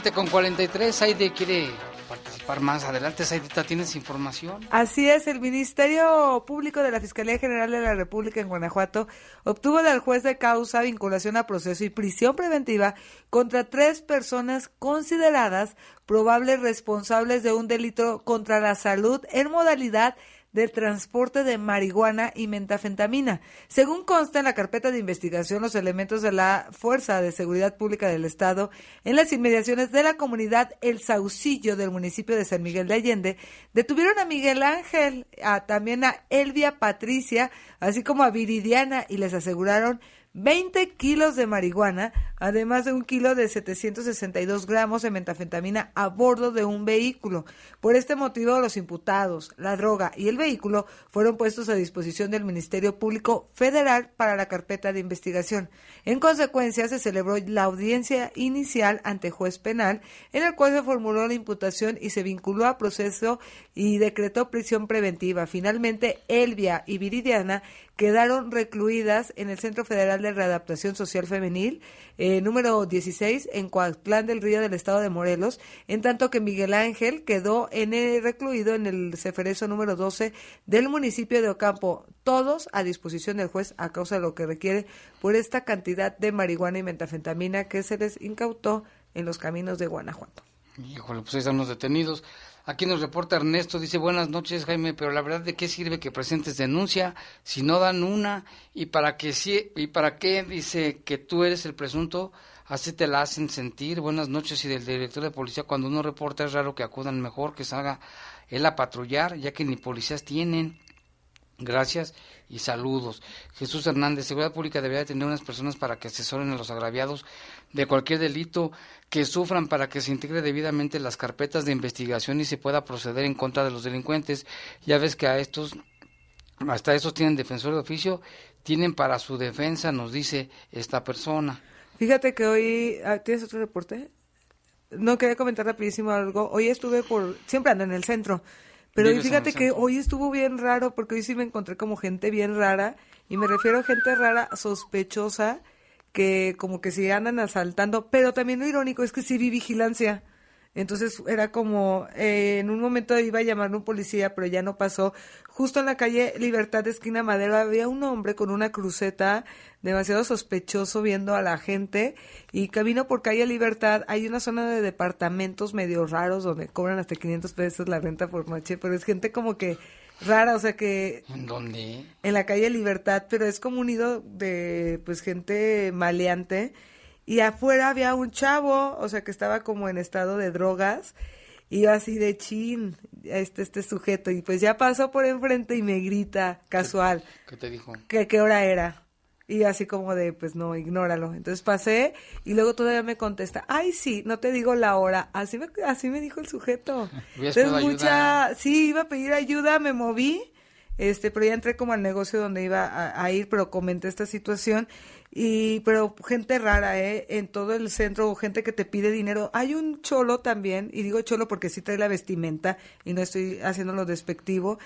7 con 43. Saide quiere participar más. Adelante, Saidita, ¿tienes información? Así es, el Ministerio Público de la Fiscalía General de la República en Guanajuato obtuvo del juez de causa vinculación a proceso y prisión preventiva contra tres personas consideradas probables responsables de un delito contra la salud en modalidad del transporte de marihuana y metafentamina. Según consta en la carpeta de investigación, los elementos de la Fuerza de Seguridad Pública del Estado en las inmediaciones de la comunidad El Saucillo del municipio de San Miguel de Allende detuvieron a Miguel Ángel, a, también a Elvia Patricia, así como a Viridiana y les aseguraron 20 kilos de marihuana, además de un kilo de 762 gramos de metafentamina a bordo de un vehículo. Por este motivo, los imputados, la droga y el vehículo fueron puestos a disposición del Ministerio Público Federal para la carpeta de investigación. En consecuencia, se celebró la audiencia inicial ante juez penal, en el cual se formuló la imputación y se vinculó a proceso y decretó prisión preventiva. Finalmente, Elvia y Viridiana quedaron recluidas en el Centro Federal de Readaptación Social Femenil, número 16, en Coatlán del Río del Estado de Morelos, en tanto que Miguel Ángel quedó en el, recluido en el Ceferezo número 12 del municipio de Ocampo, todos a disposición del juez a causa de lo que requiere por esta cantidad de marihuana y metafentamina que se les incautó en los caminos de Guanajuato. Híjole, pues ahí están los detenidos. Aquí nos reporta Ernesto, dice buenas noches Jaime, pero la verdad de qué sirve que presentes denuncia si no dan una y para sí y para qué dice que tú eres el presunto, así te la hacen sentir. Buenas noches y del director de policía cuando uno reporta es raro que acudan mejor que salga él a patrullar ya que ni policías tienen. Gracias y saludos. Jesús Hernández, Seguridad Pública debería tener unas personas para que asesoren a los agraviados de cualquier delito que sufran para que se integre debidamente las carpetas de investigación y se pueda proceder en contra de los delincuentes. Ya ves que a estos, hasta estos tienen defensor de oficio, tienen para su defensa, nos dice esta persona. Fíjate que hoy, ah, ¿tienes otro reporte? No, quería comentar rapidísimo algo. Hoy estuve por, siempre ando en el centro, pero hoy fíjate que hoy estuvo bien raro porque hoy sí me encontré como gente bien rara y me refiero a gente rara sospechosa que como que se andan asaltando, pero también lo irónico es que sí vi vigilancia. Entonces era como, eh, en un momento iba a llamar un policía, pero ya no pasó. Justo en la calle Libertad de Esquina Madero había un hombre con una cruceta demasiado sospechoso viendo a la gente y camino por calle Libertad hay una zona de departamentos medio raros donde cobran hasta 500 pesos la renta por noche, pero es gente como que rara, o sea que... ¿En dónde? En la calle Libertad, pero es como un nido de pues gente maleante y afuera había un chavo, o sea que estaba como en estado de drogas y yo así de chin, este, este sujeto y pues ya pasó por enfrente y me grita casual. ¿Qué te dijo? Que qué hora era. Y así como de, pues no, ignóralo. Entonces pasé y luego todavía me contesta, ay sí, no te digo la hora. Así me, así me dijo el sujeto. (laughs) Entonces mucha, sí, iba a pedir ayuda, me moví este, pero ya entré como al negocio donde iba a, a ir, pero comenté esta situación. Y pero gente rara eh en todo el centro gente que te pide dinero. Hay un cholo también y digo cholo porque sí trae la vestimenta y no estoy haciendo lo despectivo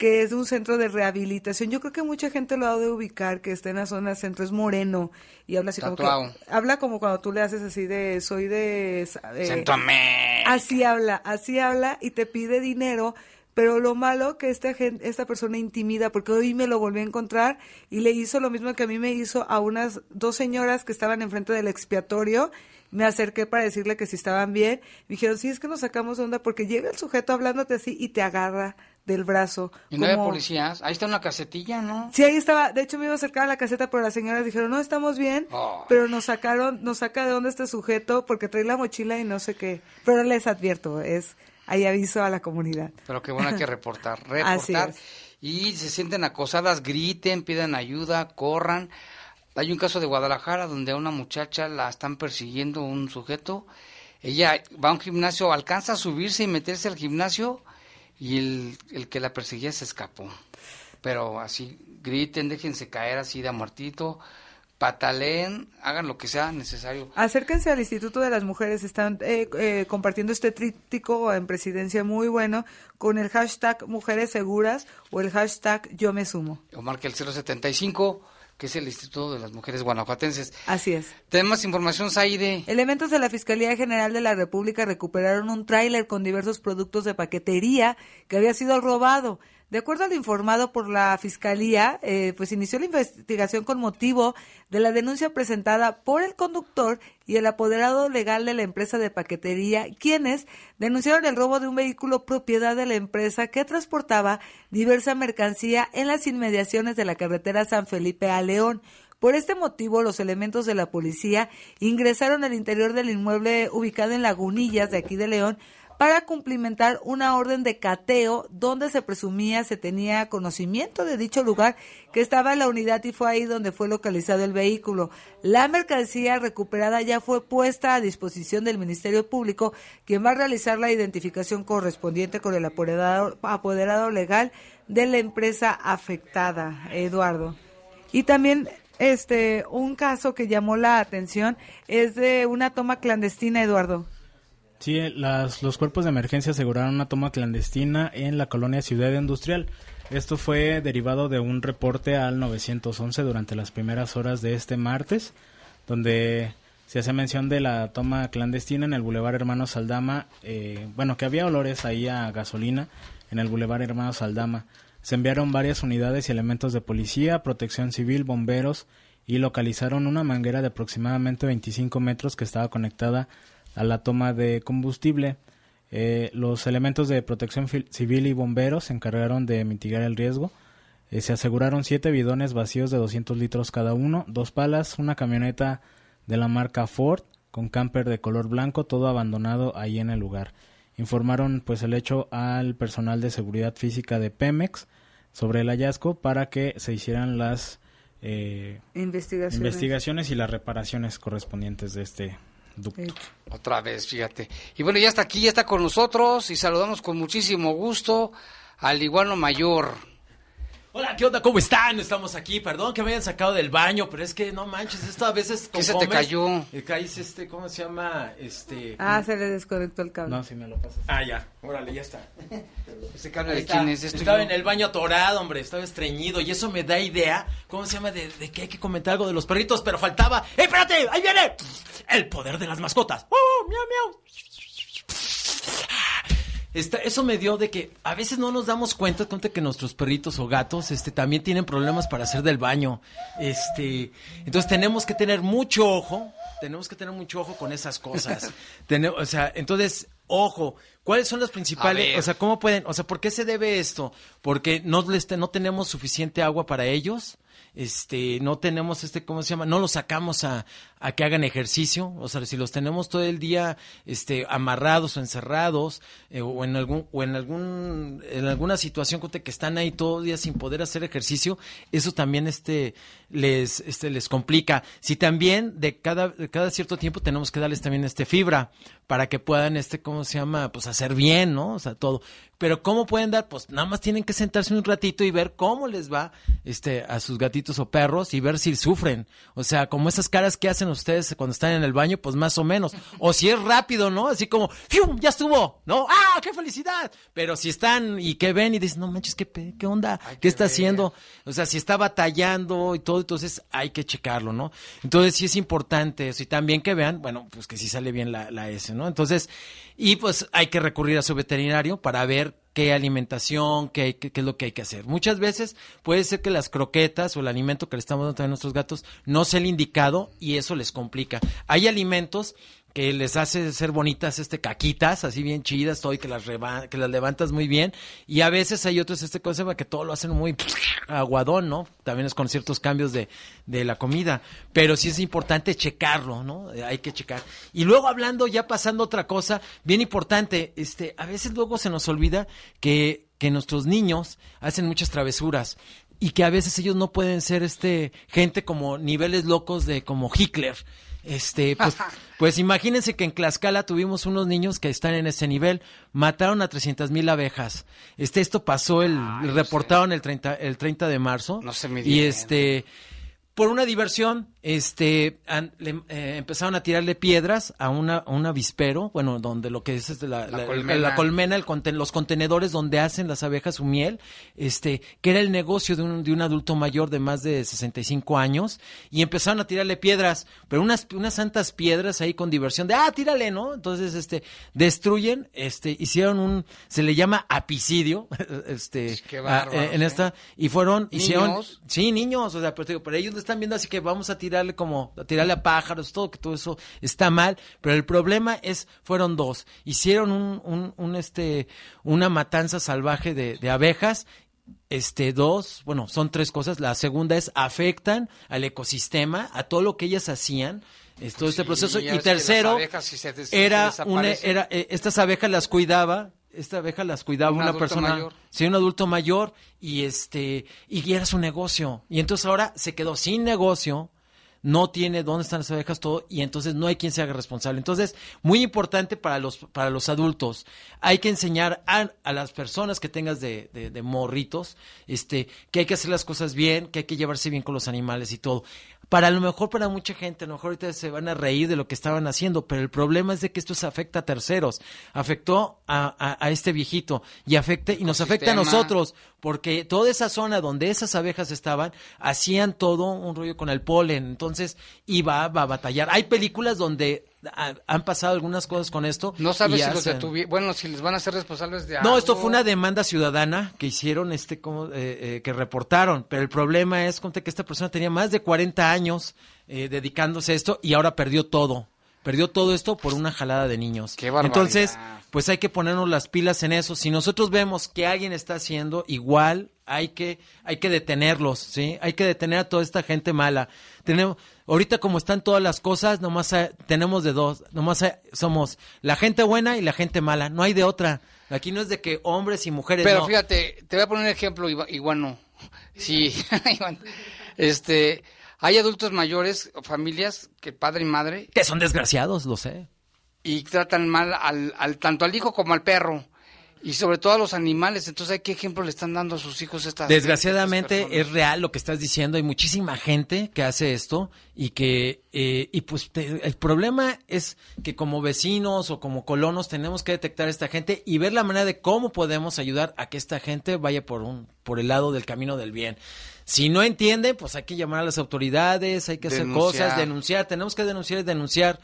que es un centro de rehabilitación. Yo creo que mucha gente lo ha de ubicar que está en la zona centro es moreno y habla así como que habla como cuando tú le haces así de soy de eh, así habla así habla y te pide dinero pero lo malo que esta gente, esta persona intimida, porque hoy me lo volví a encontrar y le hizo lo mismo que a mí me hizo a unas dos señoras que estaban enfrente del expiatorio. Me acerqué para decirle que si estaban bien. Me dijeron, sí, es que nos sacamos de onda porque llega el sujeto hablándote así y te agarra del brazo. ¿Y no hay policías? Ahí está una casetilla, ¿no? Sí, ahí estaba. De hecho, me iba a acercar a la caseta, pero las señoras dijeron, no, estamos bien. Pero nos sacaron, nos saca de dónde este sujeto porque trae la mochila y no sé qué. Pero les advierto, es hay aviso a la comunidad. Pero qué bueno, hay que reportar, (laughs) reportar. Y se sienten acosadas, griten, pidan ayuda, corran. Hay un caso de Guadalajara donde a una muchacha la están persiguiendo un sujeto. Ella va a un gimnasio, alcanza a subirse y meterse al gimnasio y el, el que la perseguía se escapó. Pero así, griten, déjense caer así de muertito pataleen, hagan lo que sea necesario. Acérquense al Instituto de las Mujeres, están eh, eh, compartiendo este tríptico en presidencia muy bueno con el hashtag Mujeres Seguras o el hashtag Yo Me Sumo. O marque el 075 que es el Instituto de las Mujeres Guanajuatenses. Así es. Tenemos información, Saide. Elementos de la Fiscalía General de la República recuperaron un tráiler con diversos productos de paquetería que había sido robado. De acuerdo a lo informado por la Fiscalía, eh, pues inició la investigación con motivo de la denuncia presentada por el conductor y el apoderado legal de la empresa de paquetería, quienes denunciaron el robo de un vehículo propiedad de la empresa que transportaba diversa mercancía en las inmediaciones de la carretera San Felipe a León. Por este motivo, los elementos de la policía ingresaron al interior del inmueble ubicado en Lagunillas de aquí de León para cumplimentar una orden de cateo donde se presumía se tenía conocimiento de dicho lugar que estaba en la unidad y fue ahí donde fue localizado el vehículo. La mercancía recuperada ya fue puesta a disposición del Ministerio Público, quien va a realizar la identificación correspondiente con el apoderado, apoderado legal de la empresa afectada, Eduardo. Y también este un caso que llamó la atención es de una toma clandestina, Eduardo. Sí, las, los cuerpos de emergencia aseguraron una toma clandestina en la colonia Ciudad Industrial. Esto fue derivado de un reporte al 911 durante las primeras horas de este martes, donde se hace mención de la toma clandestina en el Boulevard Hermano Saldama. Eh, bueno, que había olores ahí a gasolina en el Boulevard Hermano Saldama. Se enviaron varias unidades y elementos de policía, protección civil, bomberos y localizaron una manguera de aproximadamente 25 metros que estaba conectada a la toma de combustible. Eh, los elementos de protección civil y bomberos se encargaron de mitigar el riesgo. Eh, se aseguraron siete bidones vacíos de 200 litros cada uno, dos palas, una camioneta de la marca Ford con camper de color blanco, todo abandonado ahí en el lugar. Informaron pues el hecho al personal de seguridad física de Pemex sobre el hallazgo para que se hicieran las eh, investigaciones. investigaciones y las reparaciones correspondientes de este otra vez, fíjate. Y bueno, ya está aquí, ya está con nosotros y saludamos con muchísimo gusto al iguano mayor. Hola, ¿qué onda? ¿Cómo están? Estamos aquí. Perdón que me hayan sacado del baño, pero es que no manches, esto a veces. ¿Qué se te cayó? Caes este, ¿cómo se llama? Este. Ah, se le desconectó el cable. No, si me lo pasas. Ah, ya. Órale, ya está. (laughs) ¿Ese cable de quién es? Estaba en el baño atorado, hombre. Estaba estreñido. Y eso me da idea, ¿cómo se llama? De, de, que hay que comentar algo de los perritos, pero faltaba. ¡Eh, espérate! ¡Ahí viene! El poder de las mascotas. ¡Oh, miau, miau! Eso me dio de que a veces no nos damos cuenta, cuenta que nuestros perritos o gatos este, también tienen problemas para hacer del baño. Este, entonces tenemos que tener mucho ojo, tenemos que tener mucho ojo con esas cosas. (laughs) o sea, entonces, ojo, ¿cuáles son las principales? O sea, ¿cómo pueden? O sea, ¿por qué se debe esto? Porque no, no tenemos suficiente agua para ellos este, no tenemos este, ¿cómo se llama? No los sacamos a, a que hagan ejercicio, o sea, si los tenemos todo el día, este, amarrados o encerrados, eh, o en algún, o en algún, en alguna situación que están ahí todo el día sin poder hacer ejercicio, eso también, este, les, este, les complica. Si también de cada, de cada cierto tiempo tenemos que darles también este fibra, para que puedan, este, ¿cómo se llama? Pues hacer bien, ¿no? O sea, todo. pero ¿cómo pueden dar? Pues nada más tienen que sentarse un ratito y ver cómo les va este, a sus gatitos o perros y ver si sufren. O sea, como esas caras que hacen ustedes cuando están en el baño, pues más o menos. O si es rápido, ¿no? Así como, ¡fium! Ya estuvo, ¿no? ¡Ah, qué felicidad! Pero si están y que ven y dicen, no manches, ¿qué, qué onda? ¿Qué está haciendo? O sea, si está batallando y todo, entonces hay que checarlo, ¿no? Entonces sí es importante eso. Y también que vean, bueno, pues que sí sale bien la, la S, ¿no? Entonces, y pues hay que recurrir a su veterinario para ver qué alimentación, qué, qué, qué es lo que hay que hacer. Muchas veces puede ser que las croquetas o el alimento que le estamos dando a nuestros gatos no sea el indicado y eso les complica. Hay alimentos que les hace ser bonitas este caquitas, así bien chidas, todo que las que las levantas muy bien y a veces hay otros este cosa que todo lo hacen muy aguadón, ¿no? También es con ciertos cambios de, de la comida, pero sí es importante checarlo, ¿no? Eh, Hay que checar. Y luego hablando ya pasando otra cosa, bien importante, este, a veces luego se nos olvida que que nuestros niños hacen muchas travesuras y que a veces ellos no pueden ser este gente como niveles locos de como Hitler. Este, pues, pues imagínense que en Tlaxcala tuvimos unos niños que están en ese nivel, mataron a 300 mil abejas. Este, esto pasó el, reportaron el 30, el 30 de marzo. No se me Y este, por una diversión, este, an- le- eh, empezaron a tirarle piedras a una, a un avispero, bueno, donde lo que es, la, La la- colmena. la colmena, el conten- los contenedores donde hacen las abejas su miel, este, que era el negocio de un, de un adulto mayor de más de 65 años, y empezaron a tirarle piedras, pero unas, unas santas piedras ahí con diversión de, ah, tírale, ¿no? Entonces, este, destruyen, este, hicieron un, se le llama apicidio, (laughs) este, a- bárbaros, eh, en ¿eh? esta, y fueron, hicieron, ¿Niños? Sí, niños, o sea, pero, pero ellos lo están viendo así que vamos a tirarle como, a tirarle a pájaros, todo, que todo eso está mal, pero el problema es, fueron dos, hicieron un, un, un, este, una matanza salvaje de, de abejas, este, dos, bueno, son tres cosas, la segunda es, afectan al ecosistema, a todo lo que ellas hacían, es todo este Sí, proceso, y tercero, si se era una, era, eh, estas abejas las cuidaba, esta abeja las cuidaba Un una persona, mayor. sí, un adulto mayor, y este, y era su negocio. Y entonces ahora se quedó sin negocio, no tiene dónde están las abejas, todo, y entonces no hay quien se haga responsable. Entonces, muy importante para los, para los adultos, hay que enseñar a, a las personas que tengas de, de, de morritos, este, que hay que hacer las cosas bien, que hay que llevarse bien con los animales y todo. Para a lo mejor para mucha gente, a lo mejor ahorita se van a reír de lo que estaban haciendo, pero el problema es de que esto se afecta a terceros. Afectó a, a, a este viejito y afecta y nos afecta a nosotros, porque toda esa zona donde esas abejas estaban hacían todo un rollo con el polen, entonces iba, va a batallar. Hay películas donde han pasado algunas cosas con esto. No sabes si los detuvieron. Bueno, si les van a ser responsables de no, esto algo. fue una demanda ciudadana que hicieron, este, como, eh, eh, que reportaron, pero el problema es conté que esta persona tenía más de 40 años eh, dedicándose a esto y ahora perdió todo. Perdió todo esto por una jalada de niños. barbaridad. Entonces, pues hay que ponernos las pilas en eso. Si nosotros vemos que alguien está haciendo igual, hay que, hay que detenerlos, ¿sí? Hay que detener a toda esta gente mala. Tenemos, ahorita como están todas las cosas, nomás hay- tenemos de dos, nomás hay- somos la gente buena y la gente mala, no hay de otra. Aquí no es de que hombres y mujeres Pero no. fíjate, te voy a poner un ejemplo, Iguano. Sí. (laughs) Este, hay adultos mayores, o familias, que padre y madre, Que son desgraciados, lo sé. y tratan mal al, al tanto al hijo como al perro. Y sobre todo a los animales. Entonces, ¿qué ejemplo le están dando a sus hijos estas Desgraciadamente estas es real lo que estás diciendo. Hay muchísima gente que hace esto y que eh, y pues te- el problema es que como vecinos o como colonos tenemos que detectar a esta gente y ver la manera de cómo podemos ayudar a que esta gente vaya por un por el lado del camino del bien. Si no entiende, pues hay que llamar a las autoridades, hay que hacer cosas, denunciar. Tenemos que denunciar y denunciar.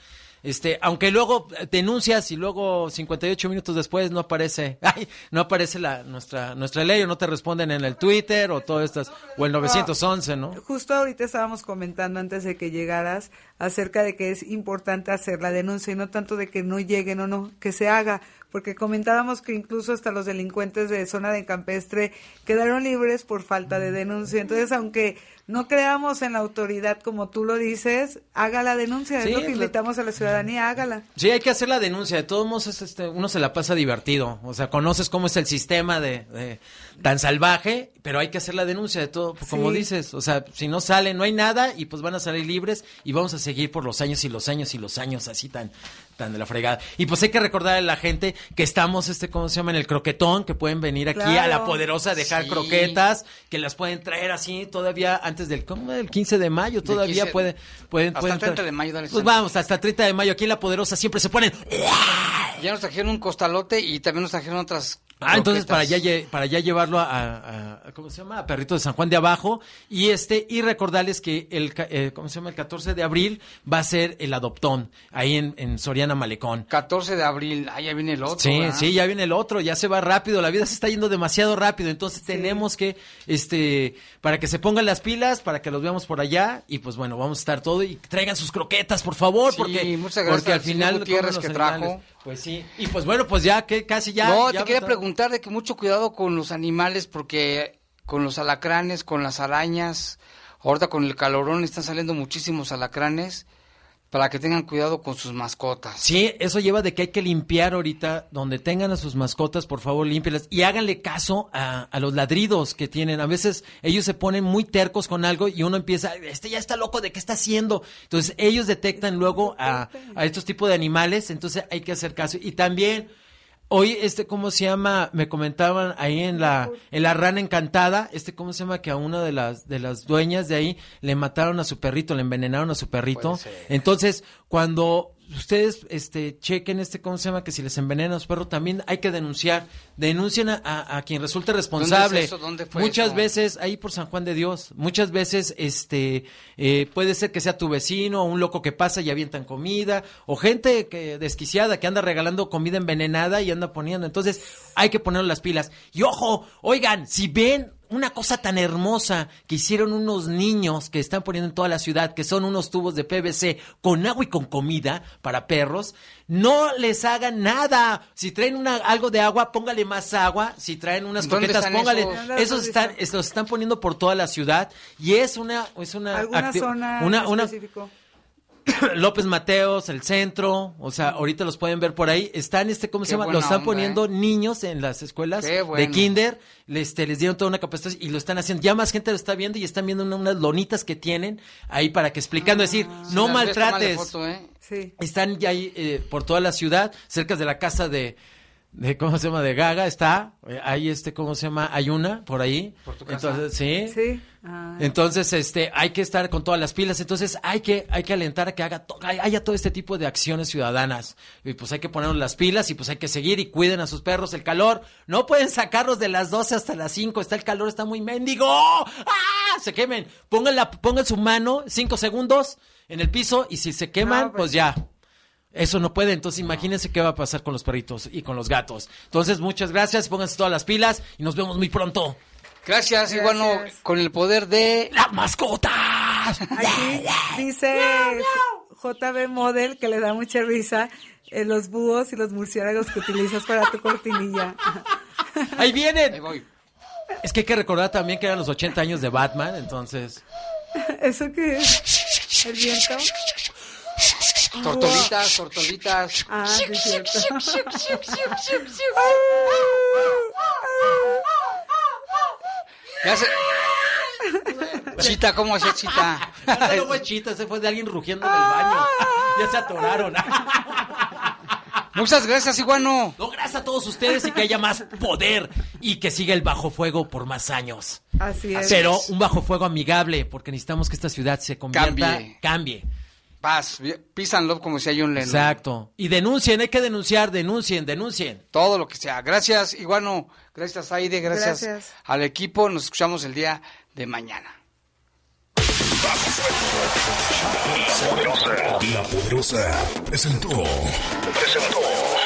Este, aunque luego denuncias y luego 58 minutos después no aparece, (laughs) ay, no aparece la nuestra nuestra ley o no te responden en el Twitter o todo estas o el 911, ¿no? Justo ahorita estábamos comentando antes de que llegaras acerca de que es importante hacer la denuncia y no tanto de que no lleguen o no, que se haga, porque comentábamos que incluso hasta los delincuentes de zona de campestre quedaron libres por falta de denuncia. Entonces, aunque no creamos en la autoridad como tú lo dices, haga la denuncia, Sí, es lo que invitamos a la ciudadanía, hágala. Sí, hay que hacer la denuncia. De todos modos, es, este, uno se la pasa divertido. O sea, conoces cómo es el sistema de, de- tan salvaje, pero hay que hacer la denuncia de todo, como Sí. dices. O sea, si no sale, no hay nada y pues van a salir libres y vamos a seguir por los años y los años y los años así tan, tan de la fregada. Y pues hay que recordar a la gente que estamos, este, ¿cómo se llama? En el croquetón, que pueden venir aquí a la poderosa a dejar Sí. croquetas, que las pueden traer así todavía antes del, ¿cómo? El 15 de mayo, todavía 15 puede, pueden, hasta pueden el 30 traer- de mayo, dale Pues vamos, hasta el 30 de mayo aquí en la poderosa siempre se ponen Ya nos trajeron un costalote y también nos trajeron otras. Ah, entonces para ya lle- para ya llevarlo a, a- a- ¿cómo se llama? A Perrito de San Juan de Abajo y este y recordarles que el ca- eh, ¿cómo se llama? El 14 de abril va a ser el adoptón ahí en, en Soriana Malecón. 14 de abril, ah, ya viene el otro. Sí, ¿verdad? sí, ya viene el otro, ya se va rápido, la vida se está yendo demasiado rápido, entonces tenemos que, este, para que se pongan las pilas, para que los veamos por allá, y pues bueno, vamos a estar todo, y traigan sus croquetas, por favor, Sí, porque, muchas gracias porque al final Gutiérrez que trajo. Pues sí, y pues bueno, pues ya, que casi ya. no, ya te quería preguntar de que mucho cuidado con los animales porque con los alacranes, con las arañas, ahorita con el calorón están saliendo muchísimos alacranes para que tengan cuidado con sus mascotas. Sí, eso lleva de que hay que limpiar ahorita, donde tengan a sus mascotas, por favor, límpialas y háganle caso a, a los ladridos que tienen. A veces ellos se ponen muy tercos con algo y uno empieza, este ya está loco, ¿de qué está haciendo? Entonces ellos detectan luego a, a estos tipos de animales, entonces hay que hacer caso. Y también... Hoy, este, ¿cómo se llama? Me comentaban ahí en la, en la rana encantada, este, ¿cómo se llama? Que a una de las, de las dueñas de ahí le mataron a su perrito, le envenenaron a su perrito. Entonces, cuando ustedes, este, chequen este, ¿cómo se llama? Que si les envenenan a su perro, también hay que denunciar. Denuncien a, a- a quien resulte responsable. eso? ¿Dónde fue Muchas eso? veces, ahí por San Juan de Dios, muchas veces, este, eh, puede ser que sea tu vecino, o un loco que pasa y avientan comida, o gente que desquiciada que anda regalando comida envenenada y anda poniendo. Entonces, hay que poner las pilas. Y ojo, oigan, si ven una cosa tan hermosa que hicieron unos niños que están poniendo en toda la ciudad, que son unos tubos de PVC con agua y con comida para perros, no les hagan nada. Si traen una, algo de agua, póngale más agua. Si traen unas ¿Dónde croquetas, están póngale. esos? Esos están, es- los están poniendo por toda la ciudad y es una, es una, ¿Alguna zona una, una- específico? (coughs) López Mateos, el centro, o sea, ahorita los pueden ver por ahí. Están, este, ¿cómo Qué se llama? Los están onda, poniendo ¿eh? niños en las escuelas de kinder. Les, este, les dieron toda una capacitación y lo están haciendo. Ya más gente lo está viendo y están viendo una- unas lonitas que tienen ahí para que explicando, decir, Ah, Si no maltrates. foto, ¿eh? Sí. Están ya ahí eh, por toda la ciudad, cerca de la casa de, de ¿cómo se llama? De Gaga, está. Eh, Ahí, este, ¿cómo se llama? Hay una por ahí. ¿Por tu casa? Entonces, sí. Sí. Ah. Entonces, este, hay que estar con todas las pilas. Entonces, hay que, hay que alentar a que haga to- hay- haya todo este tipo de acciones ciudadanas. Y pues hay que ponernos las pilas y pues hay que seguir y cuiden a sus perros. El calor, no pueden sacarlos de las 12 hasta las 5. Está el calor, está muy mendigo. ¡Ah! Se quemen. Pongan la, pongan su mano, 5 segundos en el piso y si se queman, No, pues pues- ya. Eso no puede, entonces imagínense qué va a pasar con los perritos y con los gatos. Entonces, muchas gracias, pónganse todas las pilas y nos vemos muy pronto. Gracias, y bueno, con el poder de... ¡La mascota! Aquí dice JB Model que le da mucha risa eh, los búhos y los murciélagos que utilizas para tu cortinilla. (laughs) ¡Ahí vienen! Ahí voy. Es que hay que recordar también que eran los 80 años de Batman, entonces... (laughs) ¿Eso qué es? ¿El viento? Tortolitas, tortolitas. Ah, sí, es cierto. Ya se- Chita, ¿cómo hacía Chita? Ese no fue chita, ese fue de alguien rugiendo en el baño. Ya se atoraron. Muchas gracias, Iguano. No, gracias a todos ustedes y que haya más poder y que siga el bajo fuego por más años. Así es. Pero un bajo fuego amigable, porque necesitamos que esta ciudad se convierta, Cambie. cambie. Paz, peace and love, como decía John Lennon. Exacto. Y denuncien, hay que denunciar, denuncien, denuncien. Todo lo que sea. Gracias, Iguano. Gracias, Aide. Gracias, Gracias. al equipo. Nos escuchamos el día de mañana. La Poderosa presentó. Presentó.